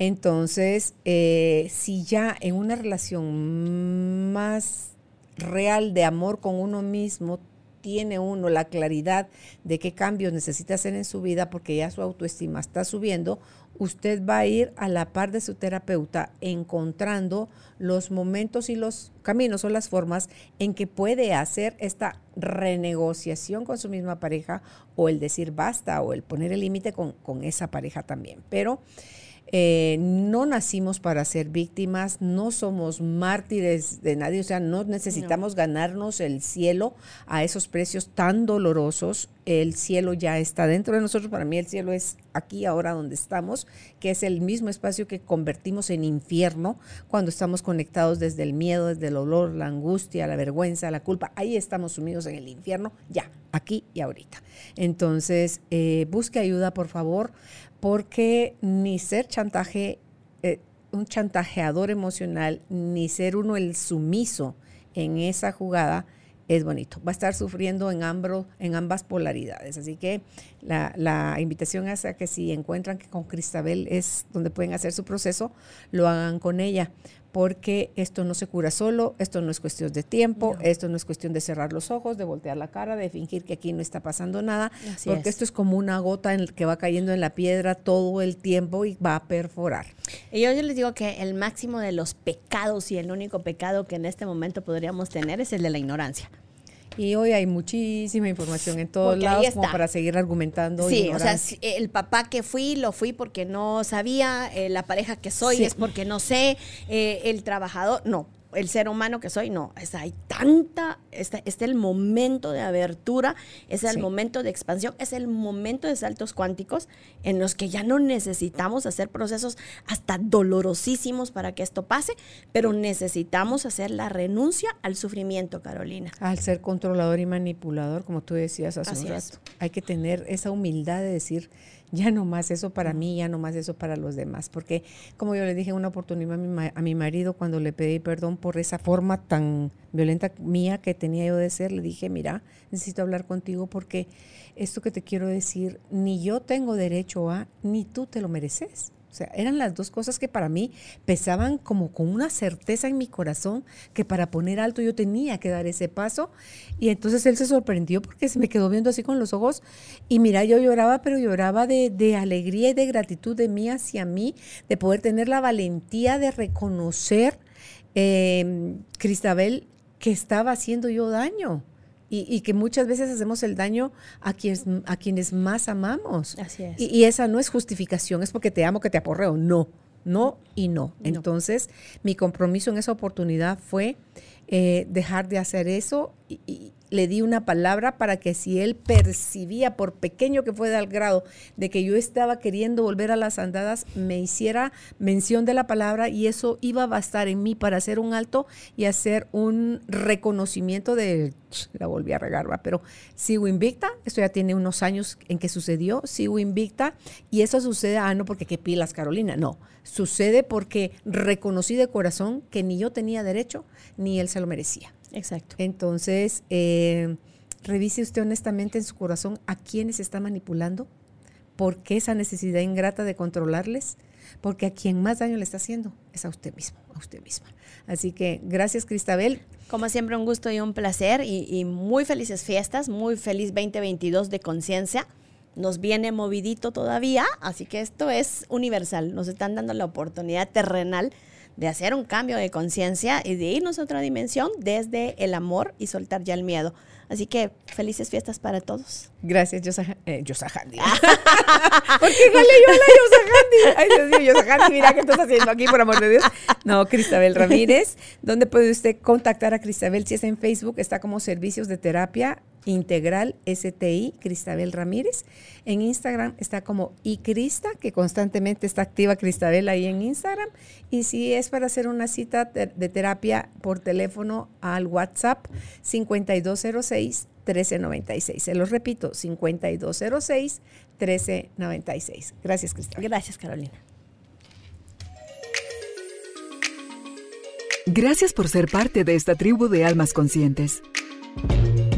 Entonces, eh, si ya en una relación más real de amor con uno mismo tiene uno la claridad de qué cambios necesita hacer en su vida porque ya su autoestima está subiendo, usted va a ir a la par de su terapeuta encontrando los momentos y los caminos o las formas en que puede hacer esta renegociación con su misma pareja o el decir basta o el poner el límite con, con esa pareja también. Pero eh, no nacimos para ser víctimas, no somos mártires de nadie, o sea, no necesitamos ganarnos el cielo a esos precios tan dolorosos. El cielo ya está dentro de nosotros. Para mí el cielo es aquí, ahora donde estamos, que es el mismo espacio que convertimos en infierno cuando estamos conectados desde el miedo, desde el olor, la angustia, la vergüenza, la culpa. Ahí estamos sumidos en el infierno, ya, aquí y ahorita. Entonces, eh, busque ayuda, por favor porque ni ser chantaje, eh, un chantajeador emocional, ni ser uno el sumiso en esa jugada es bonito. Va a estar sufriendo en, en ambas polaridades. Así que la, la, invitación es a que si encuentran que con Cristabel es donde pueden hacer su proceso, lo hagan con ella porque esto no se cura solo, esto no es cuestión de tiempo, esto no es cuestión de cerrar los ojos, de voltear la cara, de fingir que aquí no está pasando nada, porque esto es como una gota en que va cayendo en la piedra todo el tiempo y va a perforar. Y yo, yo les digo que el máximo de los pecados y el único pecado que en este momento podríamos tener es el de la ignorancia. Y hoy hay muchísima información en todos lados como para seguir argumentando. Sí, o sea, el papá que fui, lo fui porque no sabía, eh, la pareja que soy es porque no sé, eh, el trabajador, no, el ser humano que soy, no, es, hay tanta, este, es el momento de abertura, es el momento de expansión, es el momento de saltos cuánticos en los que ya no necesitamos hacer procesos hasta dolorosísimos para que esto pase, pero necesitamos hacer la renuncia al sufrimiento, Carolina. Al ser controlador y manipulador, como tú decías hace un rato, hay que tener esa humildad de decir, ya no más eso para mí, ya no más eso para los demás. Porque, como yo le dije en una oportunidad a mi, a mi marido cuando le pedí perdón por esa forma tan violenta mía que tenía yo de ser, le dije, mira, necesito hablar contigo porque esto que te quiero decir, ni yo tengo derecho a, ni tú te lo mereces. O sea, eran las dos cosas que para mí pesaban como con una certeza en mi corazón que para poner alto yo tenía que dar ese paso. Y entonces él se sorprendió porque se me quedó viendo así con los ojos. Y mira, yo lloraba, pero lloraba de, de alegría y de gratitud de mí hacia mí, de poder tener la valentía de reconocer, eh, Cristabel, que estaba haciendo yo daño y, que muchas veces hacemos el daño a quienes, a quienes más amamos. Así es. Y, esa no es justificación, es porque te amo que te aporreo. No, no y no. Entonces, mi compromiso en esa oportunidad fue eh, dejar de hacer eso y, le di una palabra para que si él percibía, por pequeño que fuera al grado, de que yo estaba queriendo volver a las andadas, me hiciera mención de la palabra y eso iba a bastar en mí para hacer un alto y hacer un reconocimiento de, la volví a regar, ¿va? pero sigo invicta, esto ya tiene unos años en que sucedió, sigo invicta y eso sucede, ah, no porque qué pilas Carolina, no, sucede porque reconocí de corazón que ni yo tenía derecho ni él se lo merecía. Exacto. Entonces, eh, revise usted honestamente en su corazón a quiénes está manipulando, por qué esa necesidad ingrata de controlarles, porque a quien más daño le está haciendo es a usted mismo, a usted misma. Así que gracias, Cristabel. Como siempre, un gusto y un placer y, y muy felices fiestas, muy feliz 2022 de conciencia. Nos viene movidito todavía, así que esto es universal. Nos están dando la oportunidad terrenal de hacer un cambio de conciencia y de irnos a otra dimensión desde el amor y soltar ya el miedo. Así que felices fiestas para todos. Gracias, Yosa, eh, Yosahandi. ¿Por qué jale yo a la Yosahandi? Ay, Dios mío, Yosahandi, mira qué estás haciendo aquí, por amor de Dios. No, Cristabel Ramírez. ¿Dónde puede usted contactar a Cristabel? Si es en Facebook, está como Servicios de Terapia Integral STI, Cristabel Ramírez. En Instagram está como iCrista, que constantemente está activa Cristabel ahí en Instagram. Y si es para hacer una cita de terapia por teléfono al WhatsApp 5206-1396. Se los repito, 5206-1396. Gracias, Cristabel. Gracias, Carolina. Gracias por ser parte de esta tribu de almas conscientes.